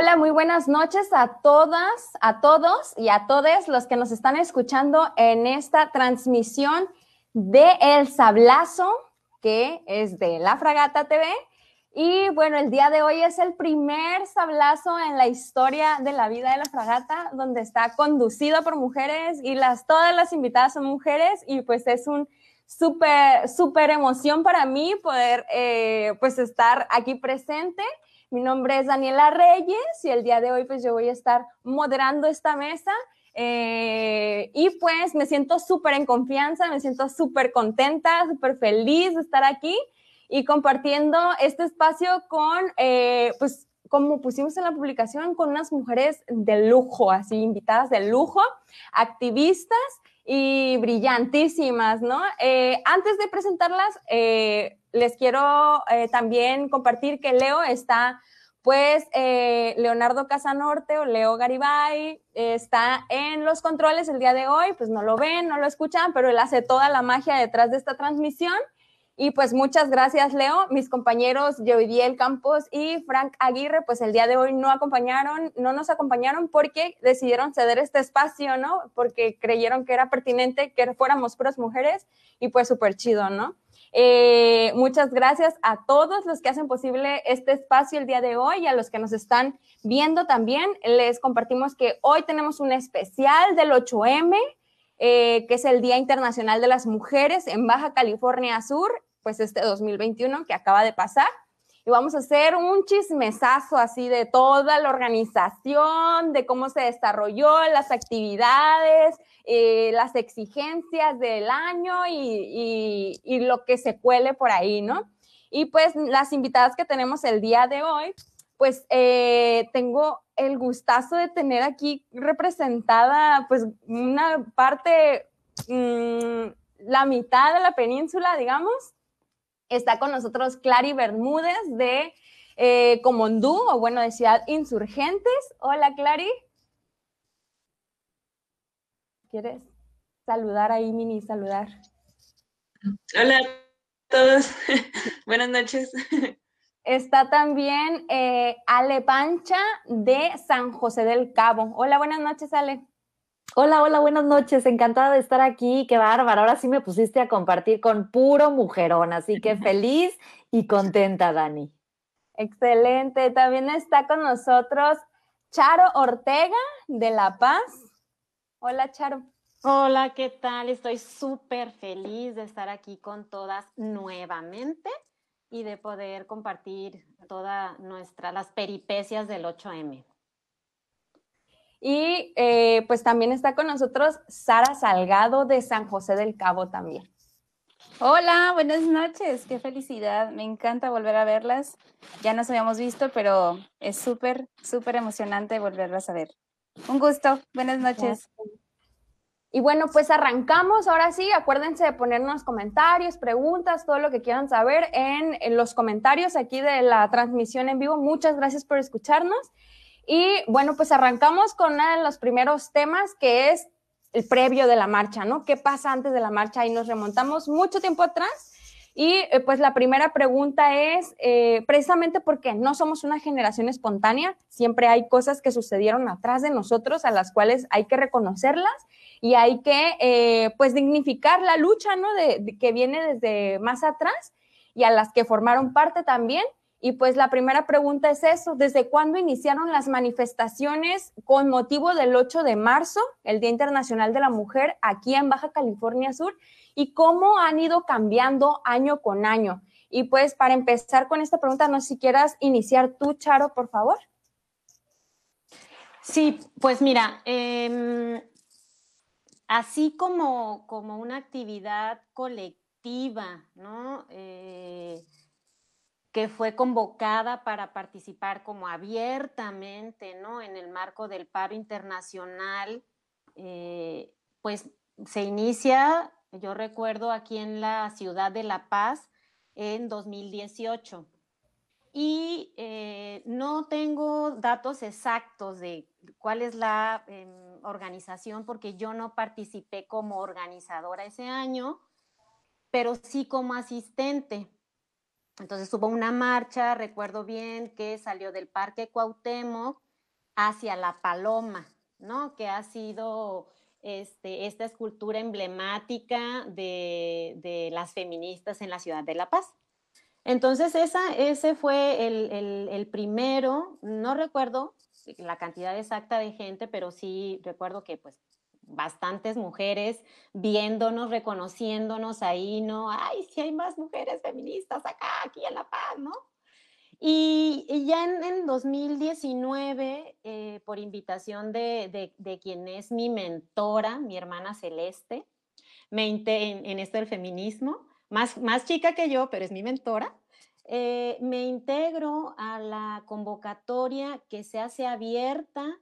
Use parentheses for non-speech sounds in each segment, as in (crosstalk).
Hola, muy buenas noches a todas, a todos y a todos los que nos están escuchando en esta transmisión de El Sablazo, que es de La Fragata TV. Y bueno, el día de hoy es el primer sablazo en la historia de la vida de la fragata, donde está conducido por mujeres y las, todas las invitadas son mujeres y pues es un súper, súper emoción para mí poder eh, pues estar aquí presente mi nombre es Daniela Reyes y el día de hoy pues yo voy a estar moderando esta mesa eh, y pues me siento súper en confianza, me siento súper contenta, súper feliz de estar aquí y compartiendo este espacio con, eh, pues como pusimos en la publicación, con unas mujeres de lujo, así invitadas de lujo, activistas y brillantísimas, ¿no? Eh, antes de presentarlas, eh, les quiero eh, también compartir que Leo está, pues, Leonardo Casanorte o Leo Garibay está en los controles el día de hoy, pues no lo ven, no lo escuchan, pero él hace toda la magia detrás de esta transmisión. Y pues muchas gracias, Leo. Mis compañeros Joidiel Campos y Frank Aguirre, pues el día de hoy no acompañaron, no nos acompañaron porque decidieron ceder este espacio, ¿no? Porque creyeron que era pertinente que fuéramos puras mujeres y pues súper chido, ¿no? Eh, muchas gracias a todos los que hacen posible este espacio el día de hoy y a los que nos están viendo también. Les compartimos que hoy tenemos un especial del 8M. Eh, que es el Día Internacional de las Mujeres en Baja California Sur pues este 2021 que acaba de pasar. Y vamos a hacer un chismesazo así de toda la organización, de cómo se desarrolló, las actividades, eh, las exigencias del año y, lo que se cuele por ahí, ¿no? Y pues las invitadas que tenemos el día de hoy, pues eh, tengo el gustazo de tener aquí representada pues una parte, mm, la mitad de la península, digamos, Está con nosotros Clary Bermúdez de eh, Comondú, o bueno, de Ciudad Insurgentes. Hola, Clary. ¿Quieres saludar ahí, Mini, saludar? Hola a todos. (laughs) Buenas noches. Está también eh, Ale Pancha de San José del Cabo. Hola, buenas noches, Ale. Hola, hola, buenas noches. Encantada de estar aquí. Qué bárbaro. Ahora sí me pusiste a compartir con puro mujerón, así que (laughs) feliz y contenta, Dani. Excelente. También está con nosotros Charo Ortega de La Paz. Hola, Charo. Hola, ¿qué tal? Estoy súper feliz de estar aquí con todas nuevamente y de poder compartir todas nuestras las peripecias del 8M. Y eh, pues también está con nosotros Sara Salgado de San José del Cabo también. Hola, buenas noches, qué felicidad, me encanta volver a verlas. Ya nos habíamos visto, pero es súper, súper emocionante volverlas a ver. Un gusto, buenas noches. Y bueno, pues arrancamos ahora sí. Acuérdense de ponernos comentarios, preguntas, todo lo que quieran saber en, en los comentarios aquí de la transmisión en vivo. Muchas gracias por escucharnos. Y bueno, pues arrancamos con uno de los primeros temas que es el previo de la marcha, ¿no? ¿Qué pasa antes de la marcha? Y nos remontamos mucho tiempo atrás. Y eh, pues la primera pregunta es, eh, precisamente porque no somos una generación espontánea, siempre hay cosas que sucedieron atrás de nosotros a las cuales hay que reconocerlas y hay que eh, pues dignificar la lucha, ¿no? de, que viene desde más atrás y a las que formaron parte también y pues la primera pregunta es eso, ¿desde cuándo iniciaron las manifestaciones con motivo del 8 de marzo, el Día Internacional de la Mujer, aquí en Baja California Sur? ¿Y cómo han ido cambiando año con año? Y pues para empezar con esta pregunta, no sé si quieras iniciar tú, Charo, por favor. Sí, pues mira, em, así como, como una actividad colectiva, ¿no? Eh, que fue convocada para participar como abiertamente, ¿no? En el marco del paro internacional, eh, pues se inicia, yo recuerdo, aquí en la ciudad de La Paz en 2018. Y eh, no tengo datos exactos de cuál es la em, organización, porque yo no participé como organizadora ese año, pero sí como asistente. Entonces hubo una marcha, recuerdo bien, que salió del Parque Cuauhtémoc hacia La Paloma, ¿no? Que ha sido este, esta escultura emblemática de, las feministas en la ciudad de La Paz. Entonces, ese fue el, primero, no recuerdo la cantidad exacta de gente, pero sí recuerdo que pues bastantes mujeres viéndonos, reconociéndonos ahí, ¿no? Ay, si hay más mujeres feministas acá, aquí en La Paz, ¿no? Y, y ya en, en 2019, eh, por invitación de, de, de, quien es mi mentora, mi hermana Celeste, me en, en, esto del feminismo, más, más chica que yo, pero es mi mentora, eh, me integro a la convocatoria que se hace abierta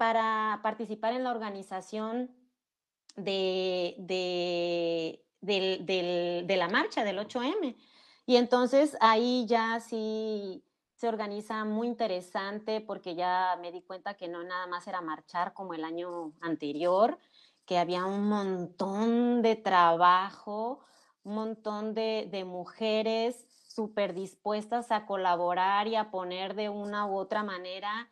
para participar en la organización de, de, de, la marcha del 8M. Y entonces ahí ya sí se organiza muy interesante porque ya me di cuenta que no nada más era marchar como el año anterior, que había un montón de trabajo, un montón de, de mujeres súper dispuestas a colaborar y a poner de una u otra manera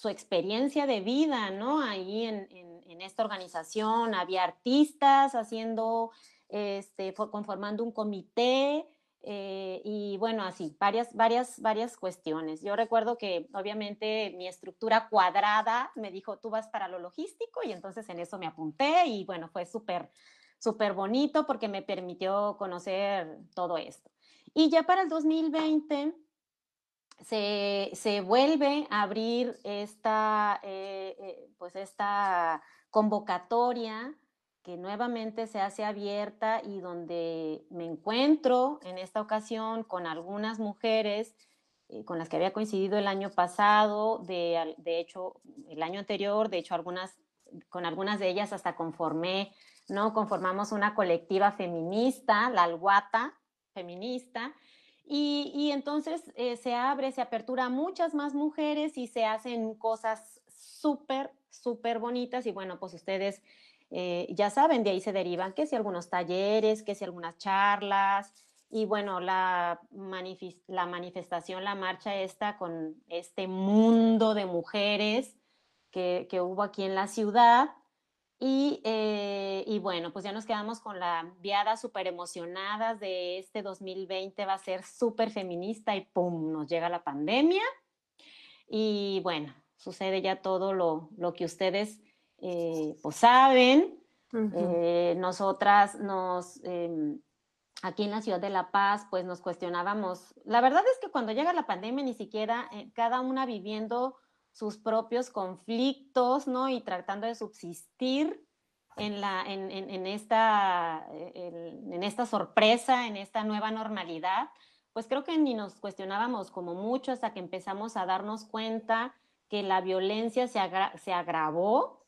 su experiencia de vida, ¿no? Ahí en esta organización había artistas haciendo, este, conformando un comité, eh, y bueno, así, varias, varias, varias cuestiones. Yo recuerdo que obviamente mi estructura cuadrada me dijo, tú vas para lo logístico y entonces en eso me apunté y bueno, fue súper, súper bonito porque me permitió conocer todo esto. Y ya para el 2020 se, se vuelve a abrir esta, eh, eh, pues esta convocatoria que nuevamente se hace abierta y donde me encuentro en esta ocasión con algunas mujeres eh, con las que había coincidido el año pasado, de, de, hecho, el año anterior, de hecho, algunas, con algunas de ellas hasta conformé, ¿no? Conformamos una colectiva feminista, la Alguata feminista, y, entonces eh, se abre, se apertura a muchas más mujeres y se hacen cosas súper, súper bonitas, y bueno, pues ustedes eh, ya saben, de ahí se derivan que si algunos talleres, que si algunas charlas, y bueno, la manifestación, la marcha esta con este mundo de mujeres que, que hubo aquí en la ciudad. Y, eh, y, bueno, pues ya nos quedamos con la viada súper emocionadas de este 2020, va a ser súper feminista y ¡pum! nos llega la pandemia. Y bueno, sucede ya todo lo, lo que ustedes eh, pues saben. Uh -huh. eh, nosotras nos, eh, aquí en la ciudad de La Paz, pues nos cuestionábamos. La verdad es que cuando llega la pandemia, ni siquiera cada una viviendo sus propios conflictos, ¿no? Y tratando de subsistir en, la, en, en, esta, en esta sorpresa, en esta nueva normalidad, pues creo que ni nos cuestionábamos como mucho hasta que empezamos a darnos cuenta que la violencia se agravó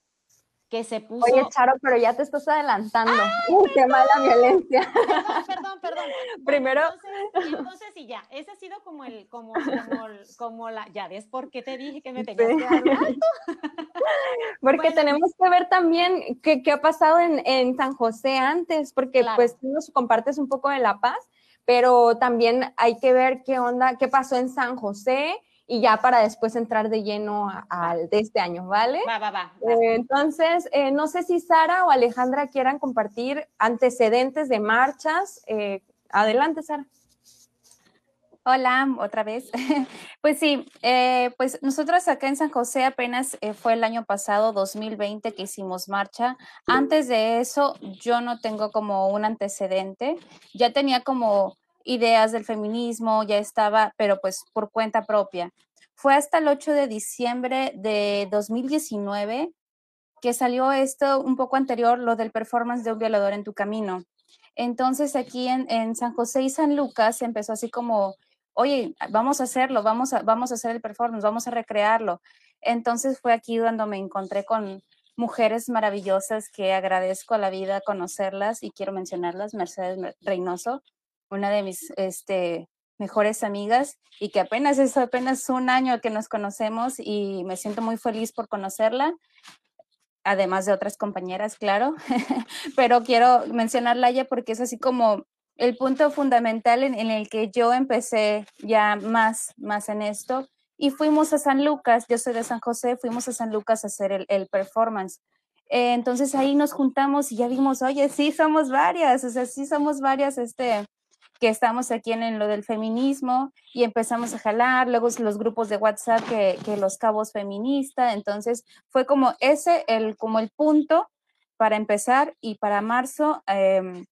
que se puso. Oye, Charo, pero ya te estás adelantando. ¡Ay, qué mala violencia. (laughs) Perdón, perdón, perdón. (laughs) Primero. Entonces, entonces, sí, ya. Ese ha sido como el, como, como, como la. Ya ves por qué te dije que me tenías sí. que dar alto. (laughs) Porque bueno, tenemos que ver también qué, qué ha pasado en, en, San José antes, porque claro. pues tú nos compartes un poco de La Paz, pero también hay que ver qué onda, qué pasó en San José y ya para después entrar de lleno al de este año, ¿vale? Va, va, va. va. Eh, entonces, eh, no sé si Sara o Alejandra quieran compartir antecedentes de marchas. Eh, adelante, Sara. Hola, otra vez. (laughs) pues sí, eh, pues nosotros acá en San José apenas eh, fue el año pasado, 2020, que hicimos marcha. Antes de eso, yo no tengo como un antecedente. Ya tenía como ideas del feminismo, ya estaba, pero pues por cuenta propia. Fue hasta el 8 de diciembre de 2019 que salió esto un poco anterior, lo del performance de un violador en tu camino. Entonces aquí en, San José y San Lucas empezó así como, oye, vamos a hacerlo, vamos a, vamos a hacer el performance, vamos a recrearlo. Entonces fue aquí cuando me encontré con mujeres maravillosas que agradezco a la vida conocerlas y quiero mencionarlas, Mercedes Reynoso, una de mis este, mejores amigas y que apenas es apenas un año que nos conocemos y me siento muy feliz por conocerla, además de otras compañeras, claro, (laughs) pero quiero mencionarla ella porque es así como el punto fundamental en, el que yo empecé ya más, más en esto. Y fuimos a San Lucas, yo soy de San José, fuimos a San Lucas a hacer el, el performance. Entonces ahí nos juntamos y ya vimos, oye, sí somos varias, o sea, sí somos varias, este, que estamos aquí en, lo del feminismo y empezamos a jalar, luego los grupos de WhatsApp que, que los cabos feministas, entonces fue como ese, el, como el punto para empezar y para marzo, em,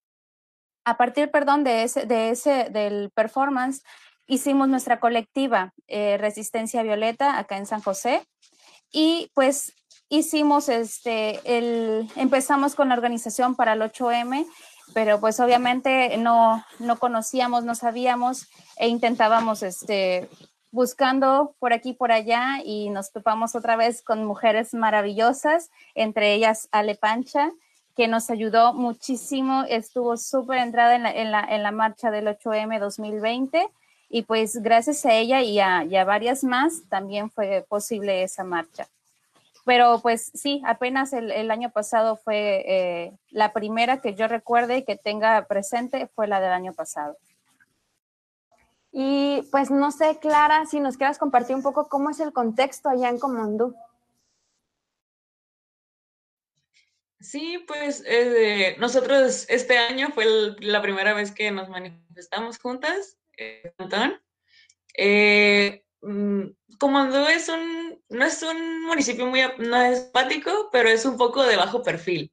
a partir, perdón, de ese, de ese, del performance, hicimos nuestra colectiva eh, Resistencia Violeta acá en San José y pues hicimos este, el, empezamos con la organización para el 8M pero pues obviamente no, no conocíamos, no sabíamos e intentábamos este, buscando por aquí, por allá y nos topamos otra vez con mujeres maravillosas, entre ellas Ale Pancha, que nos ayudó muchísimo, estuvo súper entrada en la, en, la, en la, marcha del 8M 2020 y pues gracias a ella y a, y a varias más también fue posible esa marcha pero pues sí, apenas el, año pasado fue eh, la primera que yo recuerde y que tenga presente fue la del año pasado. Y pues no sé, Clara, si nos quieras compartir un poco cómo es el contexto allá en Comondú. Sí, pues eh, nosotros este año fue la primera vez que nos manifestamos juntas, eh, Comandó es un, no es un municipio muy, no es apático, pero es un poco de bajo perfil.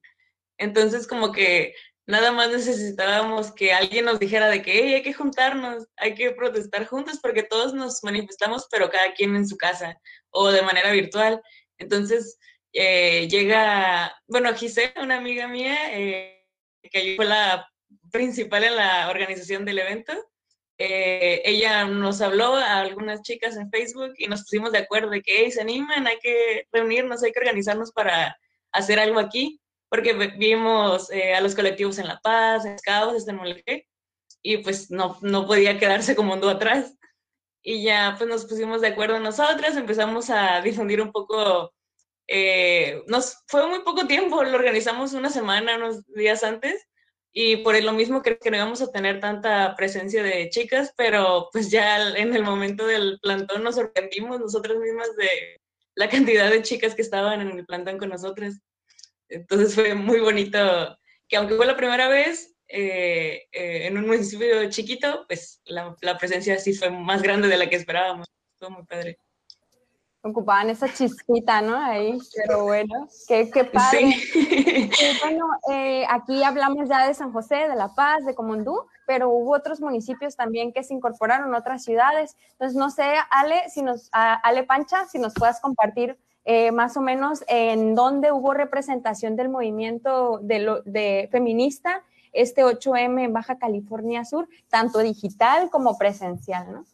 Entonces, como que nada más necesitábamos que alguien nos dijera de que hay que juntarnos, hay que protestar juntos porque todos nos manifestamos, pero cada quien en su casa o de manera virtual. Entonces, eh, llega, bueno, Giselle, una amiga mía, eh, que fue la principal en la organización del evento, eh, ella nos habló a algunas chicas en Facebook y nos pusimos de acuerdo de que se animan, hay que reunirnos, hay que organizarnos para hacer algo aquí, porque vimos eh, a los colectivos en La Paz, en Escados, en Moleque, y pues no, no podía quedarse como un atrás. Y ya pues nos pusimos de acuerdo nosotras, empezamos a difundir un poco, eh, nos fue muy poco tiempo, lo organizamos una semana, unos días antes, y por lo mismo creo que no íbamos a tener tanta presencia de chicas, pero pues ya en el momento del plantón nos sorprendimos nosotras mismas de la cantidad de chicas que estaban en el plantón con nosotras. Entonces fue muy bonito, que aunque fue la primera vez eh, eh, en un municipio chiquito, pues la, la presencia sí fue más grande de la que esperábamos. Fue muy padre ocupaban esa chispita, ¿no? Ahí, pero bueno, qué, qué padre. (laughs) Sí. bueno, eh, aquí hablamos ya de San José, de La Paz, de Comondú, pero hubo otros municipios también que se incorporaron, otras ciudades. Entonces, no sé, Ale, si nos, Ale Pancha, si nos puedas compartir eh, más o menos en dónde hubo representación del movimiento de, de feminista, este 8M en Baja California Sur, tanto digital como presencial, ¿no?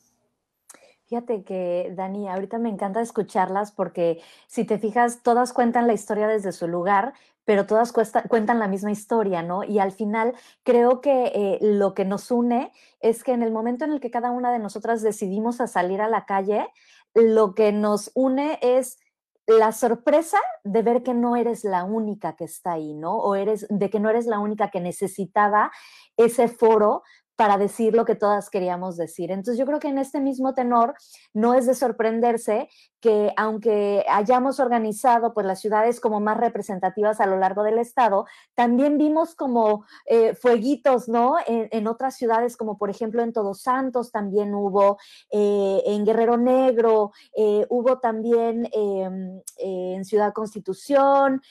Fíjate que, Dani, ahorita me encanta escucharlas porque si te fijas, todas cuentan la historia desde su lugar, pero todas cuentan la misma historia, ¿no? Y al final creo que eh, lo que nos une es que en el momento en el que cada una de nosotras decidimos a salir a la calle, lo que nos une es la sorpresa de ver que no eres la única que está ahí, ¿no? O eres de que no eres la única que necesitaba ese foro para decir lo que todas queríamos decir. Entonces yo creo que en este mismo tenor no es de sorprenderse que aunque hayamos organizado pues las ciudades como más representativas a lo largo del estado, también vimos como eh, fueguitos, ¿no? En, otras ciudades como por ejemplo en Todos Santos también hubo, eh, en Guerrero Negro, eh, hubo también em, en Ciudad Constitución,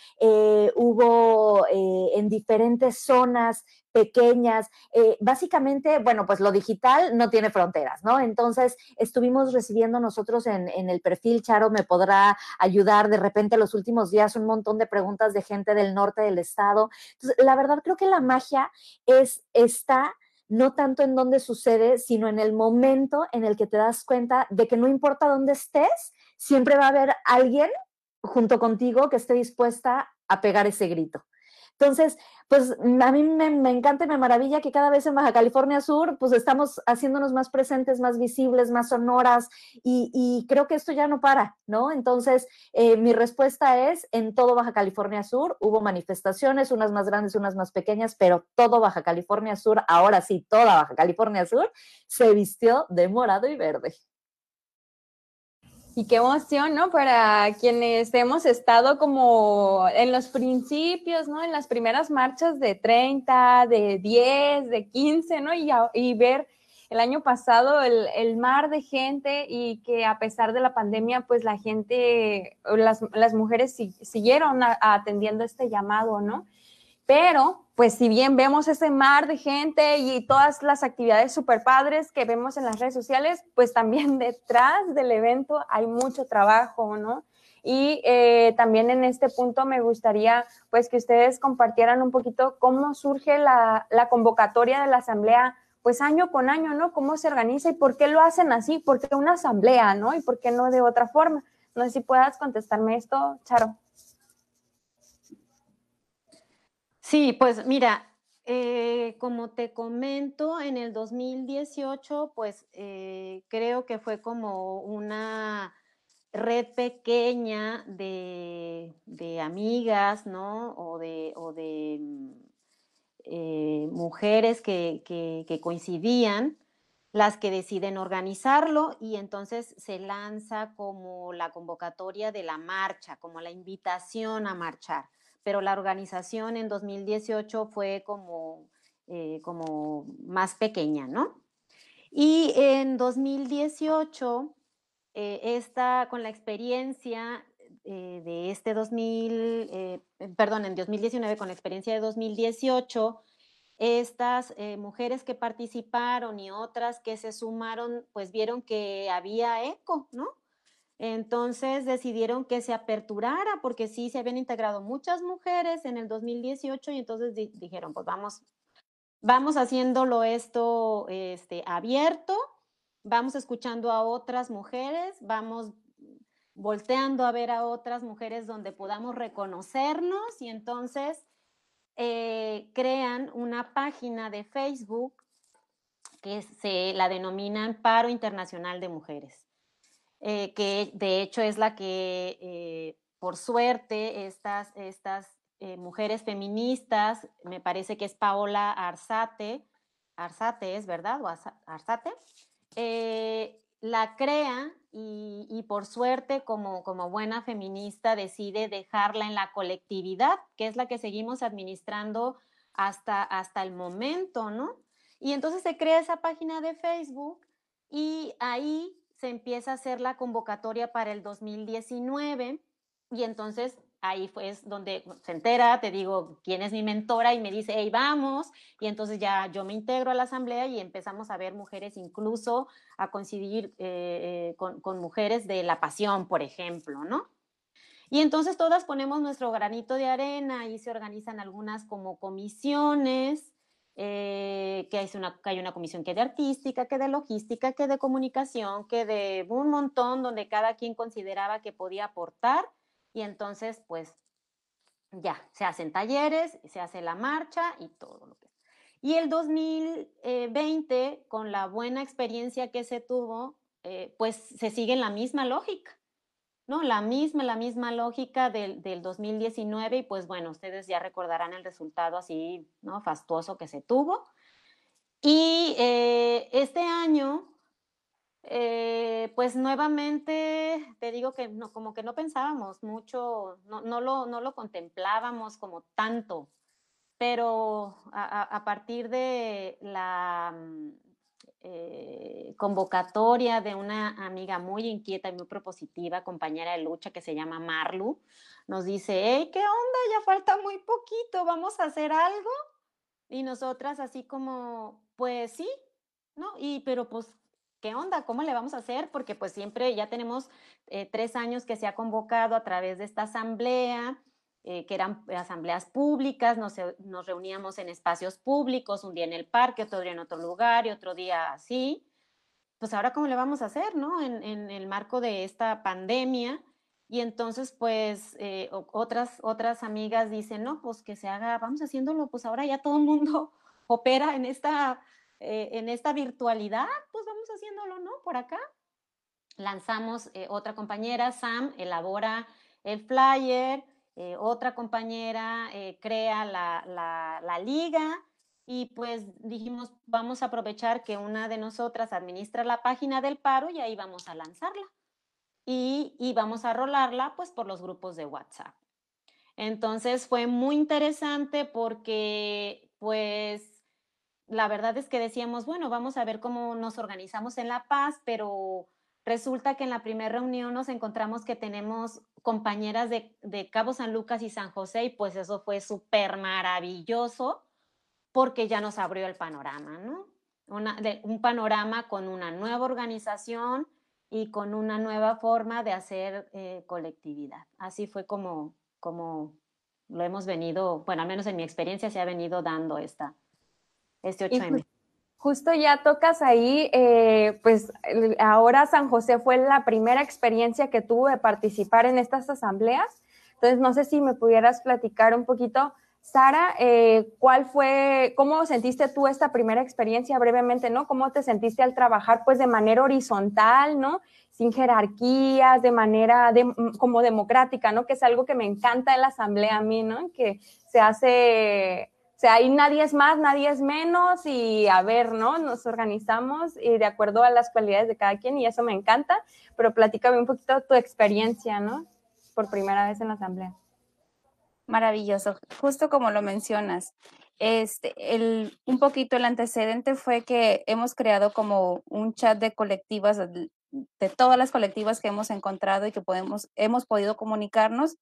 hubo en diferentes zonas pequeñas. Básicamente, bueno, pues lo digital no tiene fronteras, ¿no? Entonces, estuvimos recibiendo nosotros en, el perfil, Charo me podrá ayudar de repente los últimos días un montón de preguntas de gente del norte del estado. Entonces, la verdad creo que la magia es, está no tanto en dónde sucede, sino en el momento en el que te das cuenta de que no importa dónde estés, siempre va a haber alguien junto contigo que esté dispuesta a pegar ese grito. Entonces, pues a mí me, encanta y me maravilla que cada vez en Baja California Sur, pues estamos haciéndonos más presentes, más visibles, más sonoras y, creo que esto ya no para, ¿no? Entonces, eh, mi respuesta es, en todo Baja California Sur hubo manifestaciones, unas más grandes, unas más pequeñas, pero todo Baja California Sur, ahora sí, toda Baja California Sur, se vistió de morado y verde. Y qué emoción, ¿no? Para quienes hemos estado como en los principios, ¿no? En las primeras marchas de 30, de 10, de 15, ¿no? Y, ver el año pasado el, el, mar de gente y que a pesar de la pandemia, pues la gente, las, las mujeres siguieron atendiendo este llamado, ¿no? Pero, pues si bien vemos ese mar de gente y todas las actividades super padres que vemos en las redes sociales, pues también (laughs) detrás del evento hay mucho trabajo, ¿no? Y eh, también en este punto me gustaría pues que ustedes compartieran un poquito cómo surge la, convocatoria de la asamblea, pues año con año, ¿no? Cómo se organiza y por qué lo hacen así, por qué una asamblea, ¿no? Y por qué no de otra forma. No sé si puedas contestarme esto, Charo. Sí, pues mira, eh, como te comento, en el 2018, pues eh, creo que fue como una red pequeña de, amigas, ¿no? O de, mm, eh, mujeres que, que, coincidían, las que deciden organizarlo y entonces se lanza como la convocatoria de la marcha, como la invitación a marchar pero la organización en 2018 fue como, eh, como más pequeña, ¿no? Y en 2018, eh, esta, con la experiencia eh, de este 2000, perdón, en 2019, con la experiencia de 2018, estas mujeres que participaron y otras que se sumaron, pues vieron que había eco, ¿no? Entonces decidieron que se aperturara porque sí se habían integrado muchas mujeres en el 2018 y entonces dijeron, pues vamos, vamos haciéndolo esto este, abierto, vamos escuchando a otras mujeres, vamos volteando a ver a otras mujeres donde podamos reconocernos y entonces eh, crean una página de Facebook que se la denominan Paro Internacional de Mujeres. Eh, que de hecho es la que, eh, por suerte, estas, estas eh, mujeres feministas, me parece que es Paola Arzate, Arzate es verdad, o Arzate, la crea y, por suerte, como, como buena feminista, decide dejarla en la colectividad, que es la que seguimos administrando hasta, hasta el momento, ¿no? Y entonces se crea esa página de Facebook y ahí se empieza a hacer la convocatoria para el 2019 y entonces ahí fue donde se entera, te digo, quién es mi mentora y me dice, hey, vamos, y entonces ya yo me integro a la asamblea y empezamos a ver mujeres incluso a coincidir eh, eh, con, con mujeres de la pasión, por ejemplo, ¿no? Y entonces todas ponemos nuestro granito de arena y se organizan algunas como comisiones eh, que, hay una, que hay una comisión que de artística, que de logística, que de comunicación, que de un montón donde cada quien consideraba que podía aportar y entonces pues ya, se hacen talleres, se hace la marcha y todo lo que Y el 2020, con la buena experiencia que se tuvo, eh, pues se sigue en la misma lógica. ¿No? La misma, la misma lógica del, 2019 y pues bueno, ustedes ya recordarán el resultado así, ¿no? Fastuoso que se tuvo. Y eh, este año, eh, pues nuevamente te digo que no, como que no pensábamos mucho, no, no, lo, no lo contemplábamos como tanto, pero a partir de la, eh, convocatoria de una amiga muy inquieta y muy propositiva, compañera de lucha que se llama Marlu, nos dice, hey, ¿qué onda? Ya falta muy poquito, ¿vamos a hacer algo? Y nosotras así como, pues sí, ¿no? Y pero pues, ¿qué onda? ¿Cómo le vamos a hacer? Porque pues siempre ya tenemos eh, tres años que se ha convocado a través de esta asamblea, eh, que eran asambleas públicas, nos, nos, reuníamos en espacios públicos, un día en el parque, otro día en otro lugar y otro día así. Pues ahora, ¿cómo le vamos a hacer, no? En, en el marco de esta pandemia. Y entonces, pues, eh, otras, otras amigas dicen, no, pues que se haga, vamos haciéndolo, pues ahora ya todo el mundo (laughs) opera en esta, eh, en esta virtualidad, pues vamos haciéndolo, ¿no? Por acá. Lanzamos eh, otra compañera, Sam, elabora el flyer, otra compañera crea la, la, liga y pues dijimos, vamos a aprovechar que una de nosotras administra la página del paro y ahí vamos a lanzarla y, vamos a rolarla pues por los grupos de WhatsApp. Entonces fue muy interesante porque pues la verdad es que decíamos, bueno, vamos a ver cómo nos organizamos en La Paz, pero resulta que en la primera reunión nos encontramos que tenemos compañeras de, Cabo San Lucas y San José y pues eso fue súper maravilloso porque ya nos abrió el panorama, ¿no? un panorama con una nueva organización, y con una nueva forma de hacer eh, colectividad. Así fue como, como lo hemos venido, bueno, al menos en mi experiencia se ha venido dando esta, este 8M. Justo ya tocas ahí, eh, pues ahora San José fue la primera experiencia que tuve de participar en estas asambleas. Entonces, no sé si me pudieras platicar un poquito Sara, eh, ¿cuál fue, cómo sentiste tú esta primera experiencia brevemente, ¿no? ¿Cómo te sentiste al trabajar pues de manera horizontal, ¿no? Sin jerarquías, de manera mm, como democrática, ¿no? Que es algo que me encanta en la asamblea a mí, ¿no? Que se hace, sea, ahí nadie es más, nadie es menos y a ver, ¿no? Nos organizamos y de acuerdo a las cualidades de cada quien y eso me encanta, pero platícame un poquito tu experiencia, ¿no? Por primera vez en la asamblea. Maravilloso, justo como lo mencionas. Este, el, un poquito el antecedente fue que hemos creado como un chat de colectivas, de, todas las colectivas que hemos encontrado y que podemos, hemos podido comunicarnos.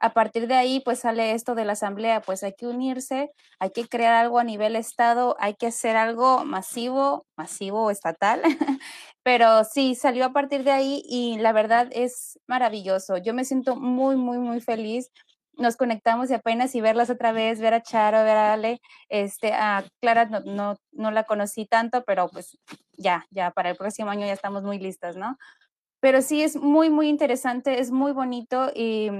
A partir de ahí, pues sale esto de la asamblea, pues hay que unirse, hay que crear algo a nivel estado, hay que hacer algo masivo, masivo estatal, (laughs) pero sí, salió a partir de ahí y la verdad es maravilloso. Yo me siento muy, muy, muy feliz nos conectamos y apenas y verlas otra vez, ver a Charo, ver a Ale, este, a Clara no, no, no la conocí tanto, pero pues ya, ya para el próximo año ya estamos muy listas, ¿no? Pero sí es muy, muy interesante, es muy bonito y,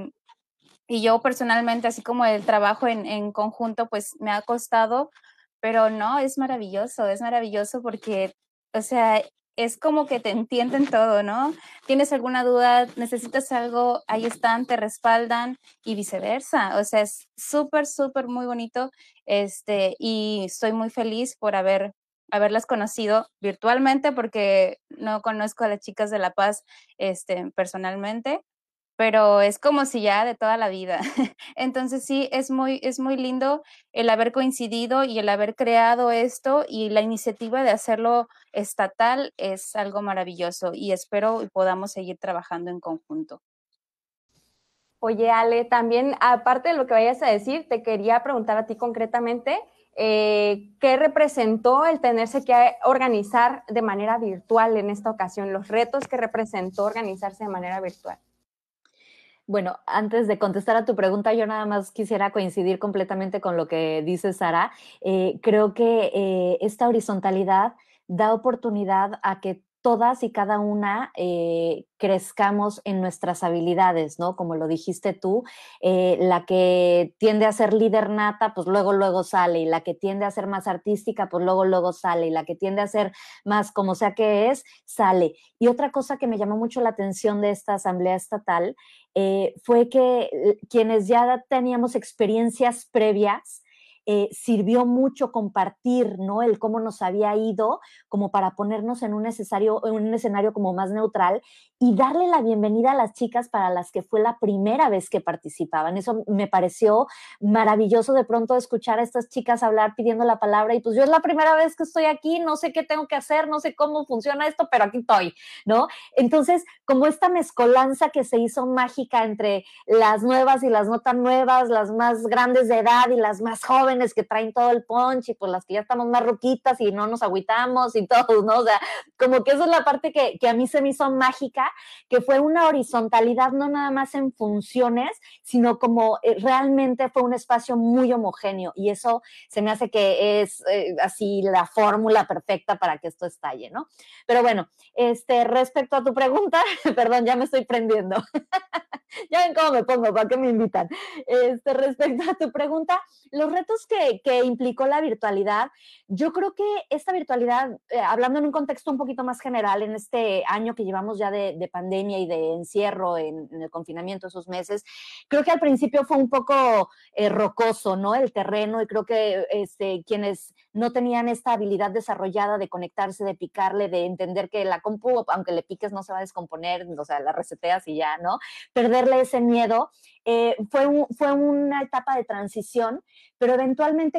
y yo personalmente, así como el trabajo en, en conjunto, pues me ha costado, pero no, es maravilloso, es maravilloso porque, o sea, es como que te entienden todo, ¿no? Tienes alguna duda, necesitas algo, ahí están, te respaldan y viceversa. O sea, es súper, súper muy bonito. Este, y estoy muy feliz por haber haberlas conocido virtualmente porque no conozco a las chicas de La Paz este, personalmente, pero es como si ya de toda la vida. (laughs) Entonces sí, es muy, es muy lindo el haber coincidido y el haber creado esto y la iniciativa de hacerlo estatal es algo maravilloso y espero podamos seguir trabajando en conjunto. Oye, Ale, también, aparte de lo que vayas a decir, te quería preguntar a ti concretamente, eh, ¿qué representó el tenerse que organizar de manera virtual en esta ocasión? Los retos que representó organizarse de manera virtual. Bueno, antes de contestar a tu pregunta, yo nada más quisiera coincidir completamente con lo que dice Sara. Eh, creo que eh, esta horizontalidad da oportunidad a que todas y cada una eh, crezcamos en nuestras habilidades, ¿no? Como lo dijiste tú, eh, la que tiende a ser líder nata, pues luego, luego sale, y la que tiende a ser más artística, pues luego, luego sale, y la que tiende a ser más como sea que es, sale. Y otra cosa que me llamó mucho la atención de esta asamblea estatal eh, fue que quienes ya teníamos experiencias previas, eh, sirvió mucho compartir, ¿no? El cómo nos había ido, como para ponernos en un, necesario, en un escenario como más neutral y darle la bienvenida a las chicas para las que fue la primera vez que participaban. Eso me pareció maravilloso de pronto escuchar a estas chicas hablar pidiendo la palabra y pues yo es la primera vez que estoy aquí, no sé qué tengo que hacer, no sé cómo funciona esto, pero aquí estoy, ¿no? Entonces, como esta mezcolanza que se hizo mágica entre las nuevas y las no tan nuevas, las más grandes de edad y las más jóvenes, que traen todo el punch y pues las que ya estamos más roquitas y no nos agüitamos y (laughs) todo, ¿no? O sea, como que esa es la parte que, que a mí se me hizo mágica, que fue una horizontalidad no nada más en funciones, sino como eh, realmente fue un espacio muy homogéneo y eso se me hace que es eh, así la fórmula perfecta para que esto estalle, ¿no? Pero bueno, este, respecto a tu pregunta, (laughs) perdón, ya me estoy prendiendo. (laughs) ya ven cómo me pongo, ¿para qué me invitan? Este, respecto a tu pregunta, los retos que, que implicó la virtualidad, yo creo que esta virtualidad, eh, hablando en un contexto un poquito más general, en este año que llevamos ya de, de pandemia y de encierro en, en, el confinamiento, esos meses, creo que al principio fue un poco eh, rocoso, ¿no? El terreno, y creo que este, quienes no tenían esta habilidad desarrollada de conectarse, de picarle, de entender que la compu, aunque le piques, no se va a descomponer, o sea, la reseteas y ya, ¿no? Perderle ese miedo. Eh, fue, un, fue una etapa de transición, pero eventualmente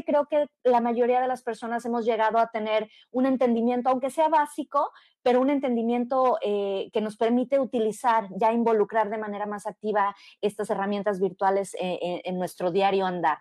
creo que la mayoría de las personas hemos llegado a tener un entendimiento, aunque sea básico, pero un entendimiento eh, que nos permite utilizar, ya involucrar de manera más activa estas herramientas virtuales eh, en, en, nuestro diario andar.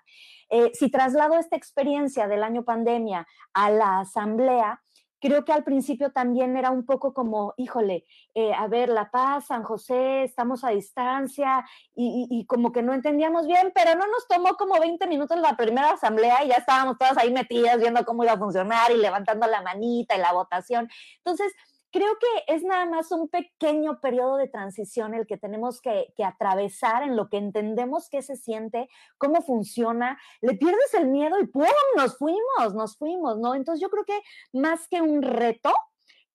Eh, si traslado esta experiencia del año pandemia a la asamblea, creo que al principio también era un poco como, híjole, eh, a ver, La Paz, San José, estamos a distancia y, y, y, como que no entendíamos bien, pero no nos tomó como 20 minutos la primera asamblea y ya estábamos todas ahí metidas viendo cómo iba a funcionar y levantando la manita y la votación. Entonces, creo que es nada más un pequeño periodo de transición el que tenemos que, atravesar en lo que entendemos qué se siente, cómo funciona, le pierdes el miedo y ¡pum! nos fuimos, nos fuimos, ¿no? Entonces yo creo que más que un reto,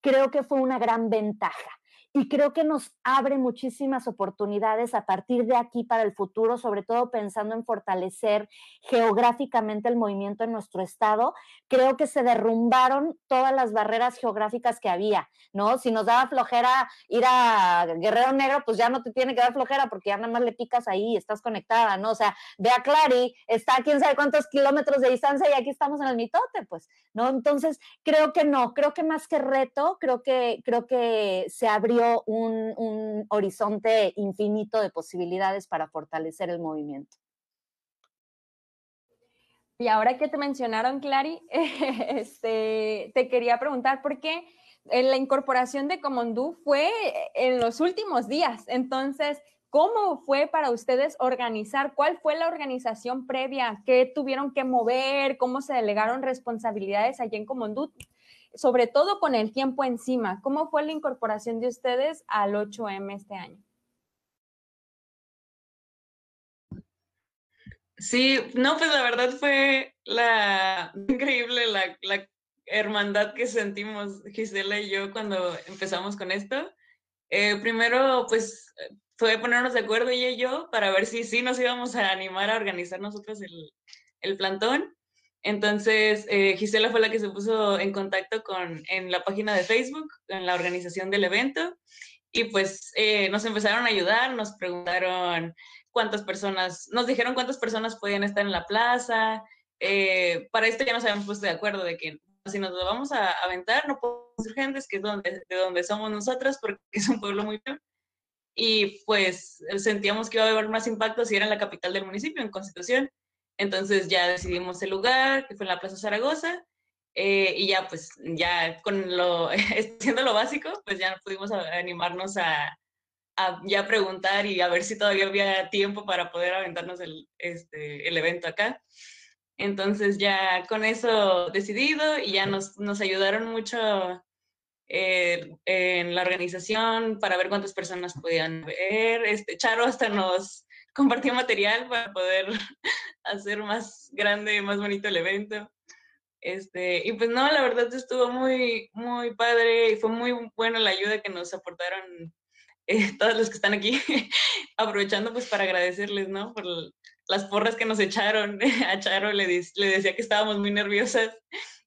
creo que fue una gran ventaja y creo que nos abre muchísimas oportunidades a partir de aquí para el futuro, sobre todo pensando en fortalecer geográficamente el movimiento en nuestro estado. Creo que se derrumbaron todas las barreras geográficas que había, ¿no? Si nos daba flojera ir a Guerrero Negro, pues ya no te tiene que dar flojera porque ya nada más le picas ahí y estás conectada, ¿no? O sea, ve a Clary, está a quién sabe cuántos kilómetros de distancia y aquí estamos en el mitote, pues, ¿no? Entonces, creo que no, creo que más que reto, creo que, creo que se abrió un, horizonte infinito de posibilidades para fortalecer el movimiento. Y ahora que te mencionaron, Clary, (laughs) este, te quería preguntar por qué la incorporación de Comondú fue en los últimos días. Entonces, ¿cómo fue para ustedes organizar? ¿Cuál fue la organización previa? ¿Qué tuvieron que mover? ¿Cómo se delegaron responsabilidades allí en Comondú? Sobre todo con el tiempo encima. ¿Cómo fue la incorporación de ustedes al 8M este año? Sí, no, pues la verdad fue la (laughs) increíble la, hermandad que sentimos Gisela y yo cuando empezamos con esto. Eh, primero, pues fue ponernos de acuerdo ella y yo para ver si sí nos íbamos a animar a organizar nosotros el, el plantón. Entonces, eh, Gisela fue la que se puso en contacto con, en la página de Facebook, en la organización del evento, y pues eh, nos empezaron a ayudar, nos preguntaron cuántas personas, nos dijeron cuántas personas podían estar en la plaza. Eh, para esto ya nos habíamos puesto de acuerdo de que si nos lo vamos a aventar, no podemos ser gentes, que es donde, de donde somos nosotras, porque (laughs) es un pueblo muy pequeño. Y pues sentíamos que iba a haber más impacto si era en la capital del municipio, en Constitución. Entonces ya decidimos el lugar, que fue en la Plaza Zaragoza, eh, y ya pues ya con lo, (laughs) siendo lo básico, pues ya pudimos animarnos a, ya preguntar y a ver si todavía había tiempo para poder aventarnos el, este, el evento acá. Entonces ya con eso decidido y ya nos, nos ayudaron mucho eh, en la organización para ver cuántas personas podían ver. Este, Charo hasta nos compartió material para poder (laughs) hacer más grande, más bonito el evento. Este, y pues no, la verdad estuvo muy, muy padre y fue muy buena la ayuda que nos aportaron eh, (laughs) todos los que están aquí, (laughs) aprovechando pues para agradecerles, ¿no? Por las porras que nos echaron. A Charo le, le decía que estábamos muy nerviosas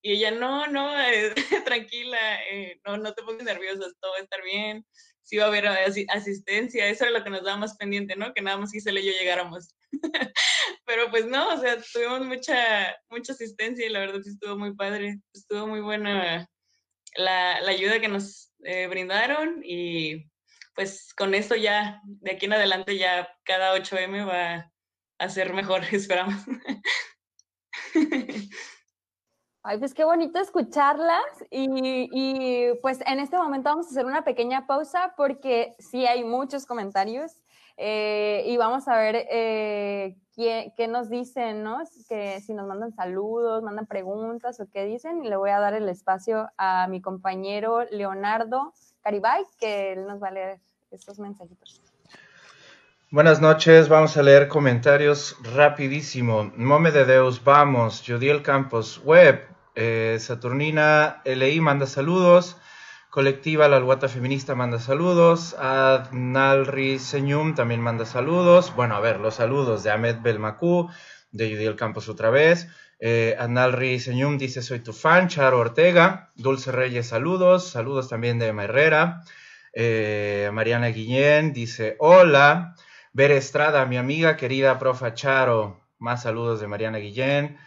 y ella, no, no, eh, tranquila, eh, no, no te pongas nerviosa, todo va a estar bien si iba a haber asistencia, eso era lo que nos daba más pendiente, ¿no? Que nada más Gisela y yo llegáramos. (laughs) Pero pues no, o sea, tuvimos mucha, mucha asistencia y la verdad sí estuvo muy padre, estuvo muy buena la, la ayuda que nos eh, brindaron y pues con esto ya, de aquí en adelante ya cada 8M va a ser mejor, (laughs) esperamos. (laughs) Ay, pues qué bonito escucharlas y, y, pues en este momento vamos a hacer una pequeña pausa porque sí hay muchos comentarios eh, y vamos a ver eh, qué, qué, nos dicen, ¿no? Que si nos mandan saludos, mandan preguntas o qué dicen y le voy a dar el espacio a mi compañero Leonardo Caribay que él nos va a leer estos mensajitos. Buenas noches, vamos a leer comentarios rapidísimo. Mome de Deus, vamos. Judiel Campos, web. Eh, Saturnina LI manda saludos. Colectiva La Alguata Feminista manda saludos. Adnalri Señum también manda saludos. Bueno, a ver, los saludos de Ahmed Belmacú, de Judiel Campos otra vez. Eh, Adnalri Señum dice: Soy tu fan. Charo Ortega. Dulce Reyes, saludos. Saludos también de Emma Herrera. Eh, Mariana Guillén dice: Hola. Ver Estrada, mi amiga querida profa Charo. Más saludos de Mariana Guillén.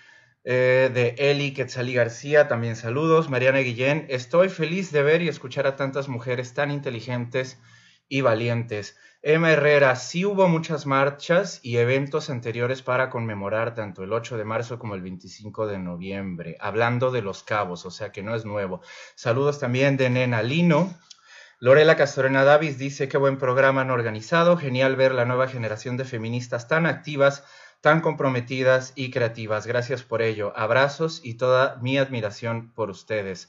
Eh, de Eli Quetzalí García, también saludos. Mariana Guillén, estoy feliz de ver y escuchar a tantas mujeres tan inteligentes y valientes. Emma Herrera, sí hubo muchas marchas y eventos anteriores para conmemorar tanto el 8 de marzo como el 25 de noviembre, hablando de los cabos, o sea que no es nuevo. Saludos también de Nena Lino. Lorela Castorena Davis dice, qué buen programa han organizado, genial ver la nueva generación de feministas tan activas tan comprometidas y creativas. Gracias por ello. Abrazos y toda mi admiración por ustedes.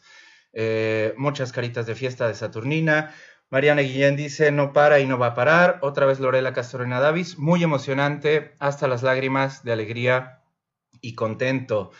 Eh, muchas caritas de fiesta de Saturnina. Mariana Guillén dice, no para y no va a parar. Otra vez Lorela Castorena Davis, muy emocionante, hasta las lágrimas de alegría y contento.